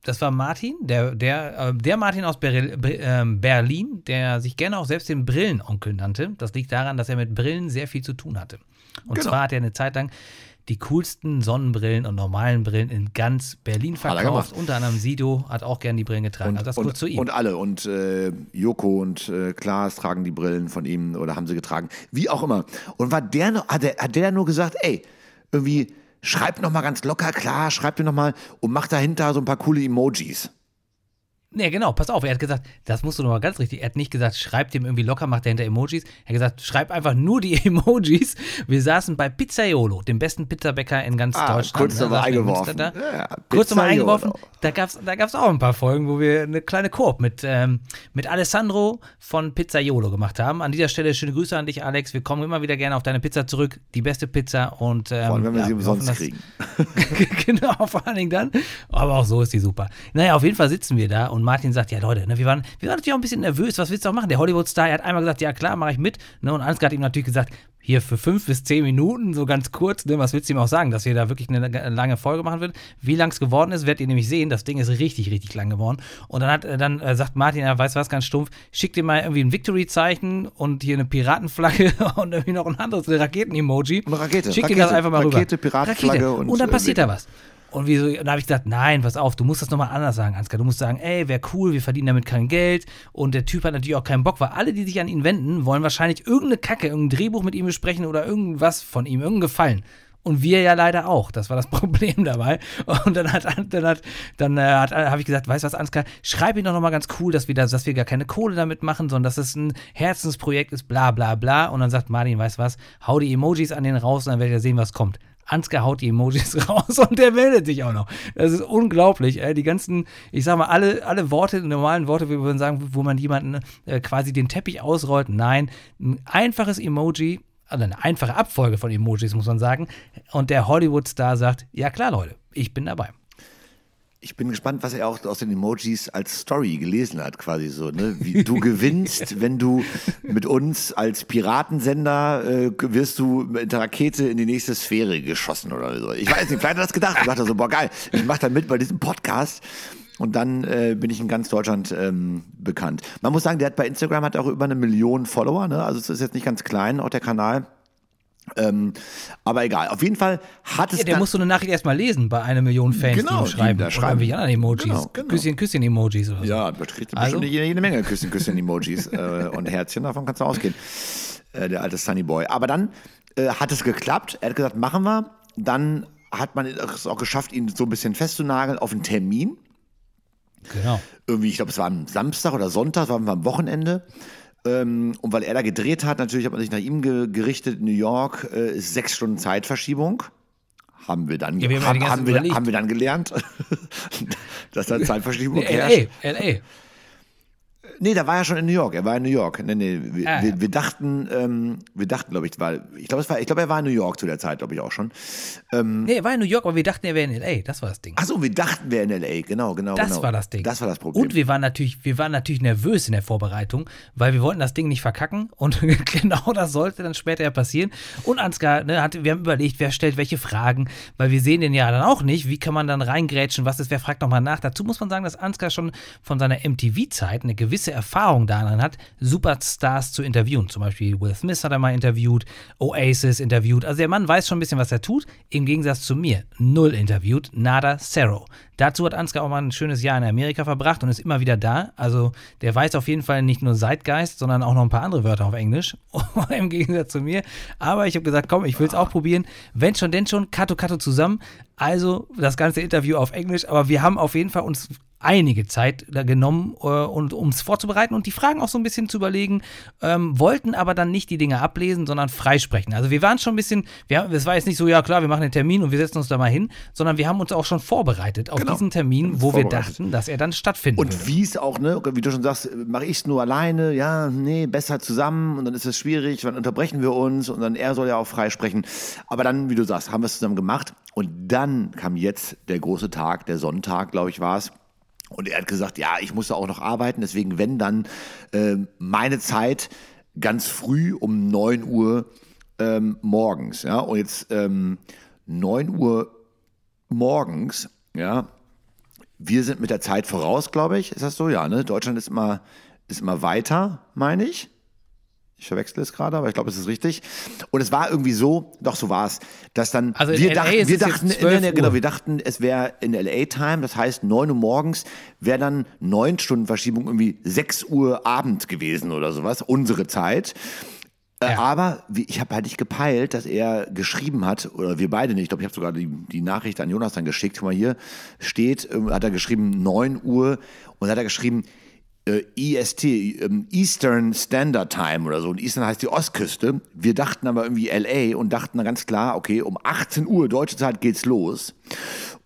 Das war Martin, der, der, äh, der Martin aus ähm, Berlin, der sich gerne auch selbst den Brillenonkel nannte. Das liegt daran, dass er mit Brillen sehr viel zu tun hatte. Und Genau. zwar hat er eine Zeit lang die coolsten Sonnenbrillen und normalen Brillen in ganz Berlin er verkauft. Unter anderem Sido hat auch gern die Brillen getragen. also das und, zu ihm. und alle. Und äh, Joko und äh, Klaas tragen die Brillen von ihm oder haben sie getragen. Wie auch immer. Und war der noch, hat der, hat der nur gesagt, ey, irgendwie schreib noch mal ganz locker, klar, schreib dir noch mal und mach dahinter so ein paar coole Emojis. Nee, genau, pass auf, er hat gesagt, das musst du nochmal ganz richtig. Er hat nicht gesagt, schreib dem irgendwie locker, mach dahinter Emojis. Er hat gesagt, schreib einfach nur die Emojis. Wir saßen bei Pizzaiolo, dem besten Pizzabäcker in ganz Ah, Deutschland. kurz ne, nochmal eingeworfen. Da. Ja, kurz nochmal eingeworfen. Da gab es da gab's auch ein paar Folgen, wo wir eine kleine Koop mit, ähm, mit Alessandro von Pizzaiolo gemacht haben. An dieser Stelle schöne Grüße an dich, Alex. Wir kommen immer wieder gerne auf deine Pizza zurück. Die beste Pizza und ähm, Vor allem, wenn wir ja, sie umsonst hoffen, kriegen. genau, vor allen Dingen dann. Aber auch so ist die super. Naja, auf jeden Fall sitzen wir da und Martin sagt, ja Leute, ne, wir, waren, wir waren natürlich auch ein bisschen nervös, was willst du auch machen? Der Hollywood-Star, er hat einmal gesagt, ja klar, mache ich mit. Ne, und Ansgar hat ihm natürlich gesagt, hier für fünf bis zehn Minuten, so ganz kurz, ne, was willst du ihm auch sagen, dass wir da wirklich eine, lange Folge machen wird. Wie lang es geworden ist, werdet ihr nämlich sehen. Das Ding ist richtig, richtig lang geworden. Und dann, hat, äh, dann äh, sagt Martin, ja, weißt du was, ganz stumpf, schick dir mal irgendwie ein Victory-Zeichen und hier eine Piratenflagge und irgendwie noch ein anderes Raketen-Emoji. Eine Rakete, Schick dir das Rakete, einfach mal rüber. Rakete, Piratenflagge und, und dann äh, passiert da was. Und, wie so, und da habe ich gesagt, nein, pass auf, du musst das nochmal anders sagen, Ansgar. Du musst sagen, ey, wäre cool, wir verdienen damit kein Geld. Und der Typ hat natürlich auch keinen Bock, weil alle, die sich an ihn wenden, wollen wahrscheinlich irgendeine Kacke, irgendein Drehbuch mit ihm besprechen oder irgendwas von ihm, irgendeinen Gefallen. Und wir ja leider auch. Das war das Problem dabei. Und dann hat, dann hat, dann äh, hat, habe ich gesagt, weißt du was, Ansgar, schreib ihn doch nochmal ganz cool, dass wir, da, dass wir gar keine Kohle damit machen, sondern dass es ein Herzensprojekt ist, bla bla bla. Und dann sagt Martin, weißt du was, hau die Emojis an den raus und dann werdet ihr sehen, was kommt. Ansgar haut die Emojis raus und der meldet sich auch noch. Das ist unglaublich. Ey. Die ganzen, ich sag mal, alle, alle Worte, normalen Worte, wir würden sagen, wo man jemanden äh, quasi den Teppich ausrollt. Nein, ein einfaches Emoji, also eine einfache Abfolge von Emojis, muss man sagen. Und der Hollywood-Star sagt, ja klar, Leute, ich bin dabei. Ich bin gespannt, was er auch aus den Emojis als Story gelesen hat, quasi so, ne? Wie du gewinnst, wenn du mit uns als Piratensender äh, wirst du mit der Rakete in die nächste Sphäre geschossen oder so. Ich weiß nicht, vielleicht hat er das gedacht. Ich dachte so, boah, geil, ich mach dann mit bei diesem Podcast. Und dann äh, bin ich in ganz Deutschland ähm, bekannt. Man muss sagen, der hat bei Instagram hat auch über eine Million Follower, ne? Also es ist jetzt nicht ganz klein, auch der Kanal. Ähm, aber egal. Auf jeden Fall hat es Ja, der muss so eine Nachricht erstmal lesen bei einer Million Fans, Genau, die ihm die schreiben. da schreiben. irgendwelche anderen Emojis. Genau, genau. Küsschen, Küsschen-Emojis oder so. Ja, da kriegt Also? bestimmt jede, jede Menge Küsschen, Küsschen-Emojis äh, und Herzchen, davon kannst du ausgehen. Äh, der alte Sunny Boy. Aber dann äh, hat es geklappt. Er hat gesagt, machen wir. Dann hat man es auch geschafft, ihn so ein bisschen festzunageln auf einen Termin. Genau. Irgendwie, ich glaube, es war am Samstag oder Sonntag, war am Wochenende. Ähm, und weil er da gedreht hat, natürlich hat man sich nach ihm ge gerichtet. New York äh, ist sechs Stunden Zeitverschiebung. Haben wir dann, Ja, wir haben haben, haben, wir, haben wir dann gelernt, dass da Zeitverschiebung Nee, herrscht. LA, LA. Nee, da war er schon in New York. Er war in New York. Nee, nee, wir, Ah, ja. wir, wir dachten, ähm, wir dachten, glaube ich, war, ich glaube, war, ich glaube, er war in New York zu der Zeit, glaube ich auch schon. Nee, er war in New York, aber wir dachten, er wäre in L.A. Das war das Ding. Achso, wir dachten, wir in LA. Genau, genau, Das genau. war das Ding. Das war das Problem. Und wir waren natürlich, wir waren natürlich nervös in der Vorbereitung, weil wir wollten das Ding nicht verkacken und genau das sollte dann später ja passieren. Und Ansgar, ne, hat, wir haben überlegt, wer stellt welche Fragen, weil wir sehen den ja dann auch nicht. Wie kann man dann reingrätschen? Was ist, wer fragt nochmal nach? Dazu muss man sagen, dass Ansgar schon von seiner MTV-Zeit eine gewisse Erfahrung daran hat, Superstars zu interviewen. Zum Beispiel Will Smith hat er mal interviewt, Oasis interviewt. Also der Mann weiß schon ein bisschen, was er tut. Im Gegensatz zu mir. Null interviewt, nada, zero. Dazu hat Ansgar auch mal ein schönes Jahr in Amerika verbracht und ist immer wieder da. Also der weiß auf jeden Fall nicht nur Zeitgeist, sondern auch noch ein paar andere Wörter auf Englisch. Im Gegensatz zu mir. Aber ich habe gesagt, komm, ich will es auch probieren. Wenn schon, denn schon, Kato Kato zusammen. Also das ganze Interview auf Englisch. Aber wir haben auf jeden Fall uns einige Zeit da genommen, äh, und, um es vorzubereiten und die Fragen auch so ein bisschen zu überlegen, ähm, wollten aber dann nicht die Dinge ablesen, sondern freisprechen. Also wir waren schon ein bisschen, wir, es war jetzt nicht so, ja klar, wir machen den Termin und wir setzen uns da mal hin, sondern wir haben uns auch schon vorbereitet auf Genau. diesen Termin, Uns wo wir dachten, dass er dann stattfinden würde. Und wie es auch, ne, wie du schon sagst, mache ich es nur alleine, ja, nee, besser zusammen und dann ist es schwierig, dann unterbrechen wir uns und dann er soll ja auch frei sprechen. Aber dann, wie du sagst, haben wir es zusammen gemacht und dann kam jetzt der große Tag, der Sonntag, glaube ich, war es. Und er hat gesagt, ja, ich musste auch noch arbeiten, deswegen, wenn dann ähm, meine Zeit ganz früh um 9 Uhr ähm, morgens, ja, und jetzt ähm, 9 Uhr morgens, ja, wir sind mit der Zeit voraus, glaube ich. Ist das so? Ja, ne? Deutschland ist immer, ist immer weiter, meine ich. Ich verwechsle es gerade, aber ich glaube, es ist richtig. Und es war irgendwie so, doch so war es, dass dann Also wir ist wir dachten, 12 nee, genau, wir dachten, es wäre in LA Time, das heißt 9 Uhr morgens, wäre dann 9 Stunden Verschiebung irgendwie 6 Uhr Abend gewesen oder sowas, unsere Zeit. Äh, Ja. Aber ich habe halt nicht gepeilt, dass er geschrieben hat, oder wir beide nicht, ich glaube, ich habe sogar die, die Nachricht an Jonas dann geschickt, guck mal hier, steht, ähm, hat er geschrieben 9 Uhr und hat er geschrieben äh, EST, ähm, Eastern Standard Time oder so. Und Eastern heißt die Ostküste. Wir dachten aber irgendwie LA und dachten dann ganz klar, okay, um 18 Uhr deutsche Zeit geht's los.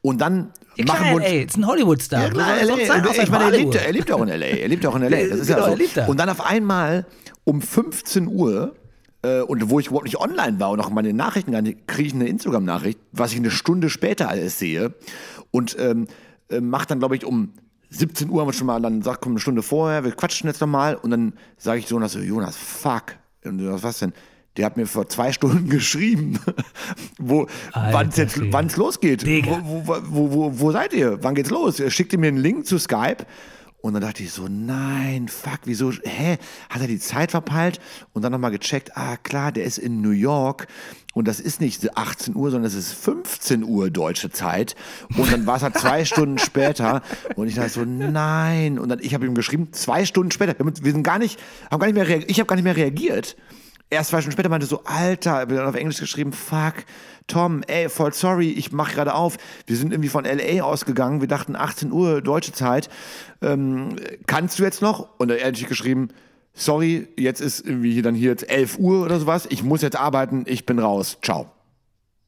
Und dann Ja, machen klar, wir uns ey, ist ein Hollywood-Star. ja, klar, er LA. sein, ich meine, er lebt, er lebt auch in LA. Er lebt auch in LA. Das ist Genau, ja so. er lebt da. Und dann auf einmal um 15 Uhr, äh, und wo ich überhaupt nicht online war und auch meine Nachrichten gar nicht, kriege ich eine Instagram-Nachricht, was ich eine Stunde später alles sehe. Und ähm, äh, macht dann, glaube ich, um 17 Uhr haben wir schon mal, dann sagt, komm eine Stunde vorher, wir quatschen jetzt nochmal. Und dann sage ich Jonas so, Jonas, fuck. Und Jonas, was denn? Der hat mir vor zwei Stunden geschrieben, wo, wann es losgeht. Wo, wo, wo, wo seid ihr? Wann geht's los? Er schickte mir einen Link zu Skype. Und dann dachte ich so, nein, fuck, wieso, hä? Hat er die Zeit verpeilt? Und dann nochmal gecheckt, ah klar, der ist in New York und das ist nicht 18 Uhr, sondern es ist 15 Uhr deutsche Zeit. Und dann war es halt zwei Stunden später und ich dachte so, nein. Und dann, ich habe ihm geschrieben, zwei Stunden später, wir sind gar nicht, haben gar nicht mehr reagiert, ich habe gar nicht mehr reagiert. Erst zwei Stunden später meinte so, Alter, hab dann auf Englisch geschrieben, fuck, Tom, ey, voll sorry, ich mach gerade auf. Wir sind irgendwie von LA ausgegangen, wir dachten 18 Uhr deutsche Zeit. Ähm, kannst du jetzt noch? Und er hat geschrieben, sorry, jetzt ist irgendwie hier dann hier jetzt 11 Uhr oder sowas. Ich muss jetzt arbeiten, ich bin raus. Ciao.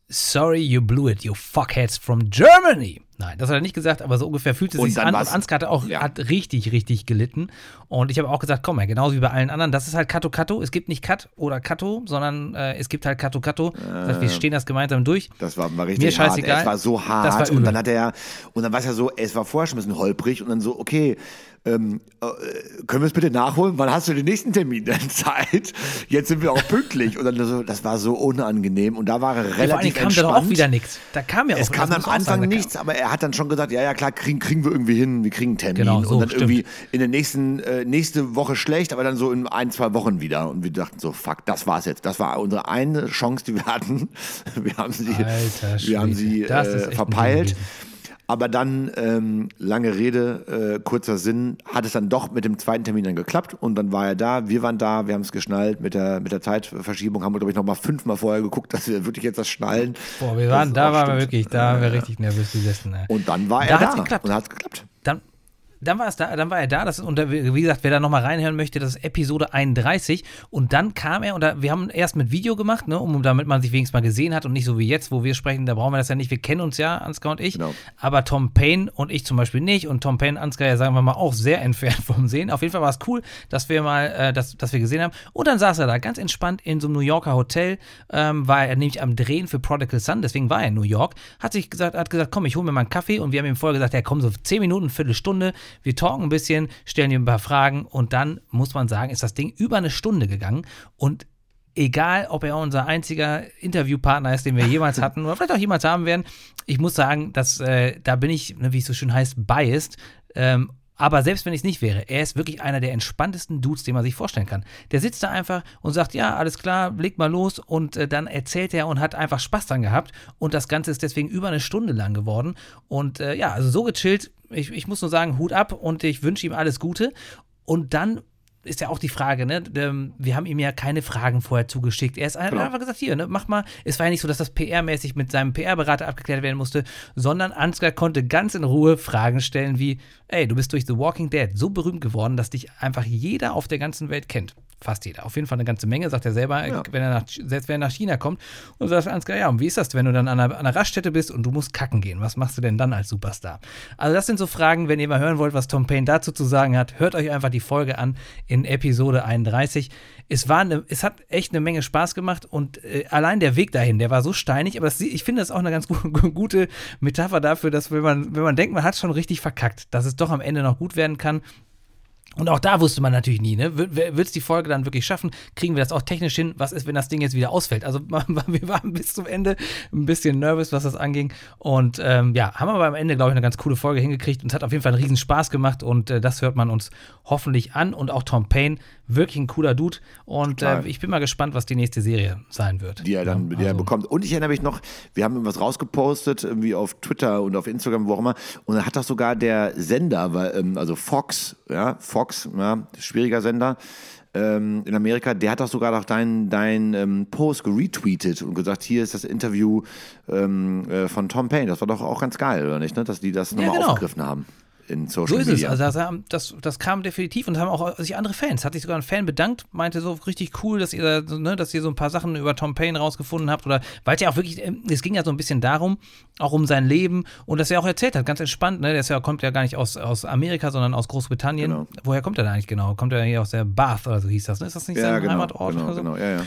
Sorry, you blew it, you fuckheads from Germany. Nein, das hat er nicht gesagt, aber so ungefähr fühlt es sich an. Und Ansgar hat auch Ja. hat richtig, richtig gelitten. Und ich habe auch gesagt, komm mal, genauso wie bei allen anderen, das ist halt Kato Kato. Es gibt nicht Kat oder Kato, sondern äh, es gibt halt Kato Kato. Das heißt, wir stehen das gemeinsam durch. Das war, war Mir richtig hart. scheißegal. Es war so hart. War und dann hat er, und dann war es ja so, es war vorher schon ein bisschen holprig und dann so, okay, ähm, äh, können wir es bitte nachholen? Wann hast du den nächsten Termin denn Zeit? Jetzt sind wir auch pünktlich. Und dann so, das war so unangenehm. Und da war er Ja, relativ kam da doch auch wieder nichts. Da kam ja auch Es kam am Anfang sagen, kam- nichts, aber er hat dann schon gesagt, ja, ja, klar, kriegen, kriegen wir irgendwie hin, wir kriegen einen Termin. Genau, so, und dann stimmt. irgendwie in der nächsten, äh, nächste Woche schlecht, aber dann so in ein, zwei Wochen wieder. Und wir dachten so, fuck, das war's jetzt. Das war unsere eine Chance, die wir hatten. Wir haben sie, Alter wir haben sie äh, verpeilt. Aber dann, ähm, lange Rede, äh, kurzer Sinn, hat es dann doch mit dem zweiten Termin dann geklappt und dann war er da, wir waren da, wir haben es geschnallt mit der, mit der Zeitverschiebung, haben wir, glaube ich, noch mal fünfmal vorher geguckt, dass wir wirklich jetzt das schnallen. Boah, wir Das waren, ist da waren wir wirklich, da haben wir richtig nervös gesessen. ey. Und dann war Da er da geklappt. und hat es geklappt. Dann, war es da, dann war er da, das, und wie gesagt, wer da nochmal reinhören möchte, das ist Episode 31 und dann kam er und da, wir haben erst mit Video gemacht, ne, um, damit man sich wenigstens mal gesehen hat und nicht so wie jetzt, wo wir sprechen, da brauchen wir das ja nicht, wir kennen uns ja, Ansgar und ich, genau. aber Tom Payne und ich zum Beispiel nicht. Und Tom Payne Ansgar ja, sagen wir mal, auch sehr entfernt vom Sehen. Auf jeden Fall war es cool, dass wir mal, äh, dass, dass wir gesehen haben. Und dann saß er da ganz entspannt in so einem New Yorker Hotel, ähm, war er nämlich am Drehen für Prodigal Son, deswegen war er in New York, hat sich gesagt, hat gesagt, komm, ich hole mir mal einen Kaffee. Und wir haben ihm vorher gesagt, ja komm, so 10 Minuten, Viertelstunde, wir talken ein bisschen, stellen ihm ein paar Fragen und dann muss man sagen, ist das Ding über eine Stunde gegangen und egal, ob er unser einziger Interviewpartner ist, den wir jemals hatten oder vielleicht auch jemals haben werden, ich muss sagen, dass äh, da bin ich, ne, wie es so schön heißt, biased. Ähm, aber selbst wenn ich es nicht wäre, er ist wirklich einer der entspanntesten Dudes, den man sich vorstellen kann. Der sitzt da einfach und sagt, ja, alles klar, leg mal los. Und äh, dann erzählt er und hat einfach Spaß dran gehabt. Und das Ganze ist deswegen über eine Stunde lang geworden. Und äh, ja, also so gechillt, ich, ich muss nur sagen, Hut ab und ich wünsche ihm alles Gute. Und dann ist ja auch die Frage, ne? Ähm, wir haben ihm ja keine Fragen vorher zugeschickt. Er ist genau. einfach gesagt, hier, ne, mach mal. Es war ja nicht so, dass das PR-mäßig mit seinem PR-Berater abgeklärt werden musste, sondern Ansgar konnte ganz in Ruhe Fragen stellen wie, ey, du bist durch The Walking Dead so berühmt geworden, dass dich einfach jeder auf der ganzen Welt kennt fast jeder. Auf jeden Fall eine ganze Menge, sagt er selber, ja. wenn er nach, selbst wenn er nach China kommt. Und sagt Ansgar, ja, und wie ist das, wenn du dann an einer, an einer, Raststätte bist und du musst kacken gehen? Was machst du denn dann als Superstar? Also das sind so Fragen, wenn ihr mal hören wollt, was Tom Payne dazu zu sagen hat, hört euch einfach die Folge an in Episode 31. Es, war eine, es hat echt eine Menge Spaß gemacht und äh, allein der Weg dahin, der war so steinig, aber das, ich finde das auch eine ganz gute Metapher dafür, dass wenn man, wenn man denkt, man hat schon richtig verkackt, dass es doch am Ende noch gut werden kann, und auch da wusste man natürlich nie, ne? Wird es die Folge dann wirklich schaffen? Kriegen wir das auch technisch hin? Was ist, wenn das Ding jetzt wieder ausfällt? Also wir waren bis zum Ende ein bisschen nervös, was das anging. Und ähm, ja, haben aber am Ende, glaube ich, eine ganz coole Folge hingekriegt. Und es hat auf jeden Fall einen riesen Spaß gemacht. Und äh, das hört man uns hoffentlich an. Und auch Tom Payne, wirklich ein cooler Dude. Und äh, ich bin mal gespannt, was die nächste Serie sein wird. Die er dann ja, also. bekommt. Und ich erinnere mich noch, wir haben was rausgepostet, irgendwie auf Twitter und auf Instagram, wo auch immer. Und da hat doch sogar der Sender, ähm, also Fox, ja, Fox, ja, schwieriger Sender, ähm, in Amerika, der hat doch sogar noch deinen dein, ähm, Post geretweetet und gesagt, hier ist das Interview ähm, äh, von Tom Payne. Das war doch auch ganz geil, oder nicht? Ne? Dass die das nochmal genau. aufgegriffen haben in Social Media. So ist Media. es. Also das, das kam definitiv und haben auch sich andere Fans. Hat sich sogar ein Fan bedankt, meinte so richtig cool, dass ihr, ne, dass ihr so ein paar Sachen über Tom Payne rausgefunden habt oder weil es ja auch wirklich, ähm, es ging ja so ein bisschen darum, auch um sein Leben und dass er auch erzählt hat, ganz entspannt. Ne? Der ja, kommt ja gar nicht aus, aus Amerika, sondern aus Großbritannien. Genau. Woher kommt er da eigentlich genau? Kommt er hier aus der Bath oder so hieß das? Ne? Ist das nicht ja, sein genau, Heimatort? Genau, so? genau, ja, ja.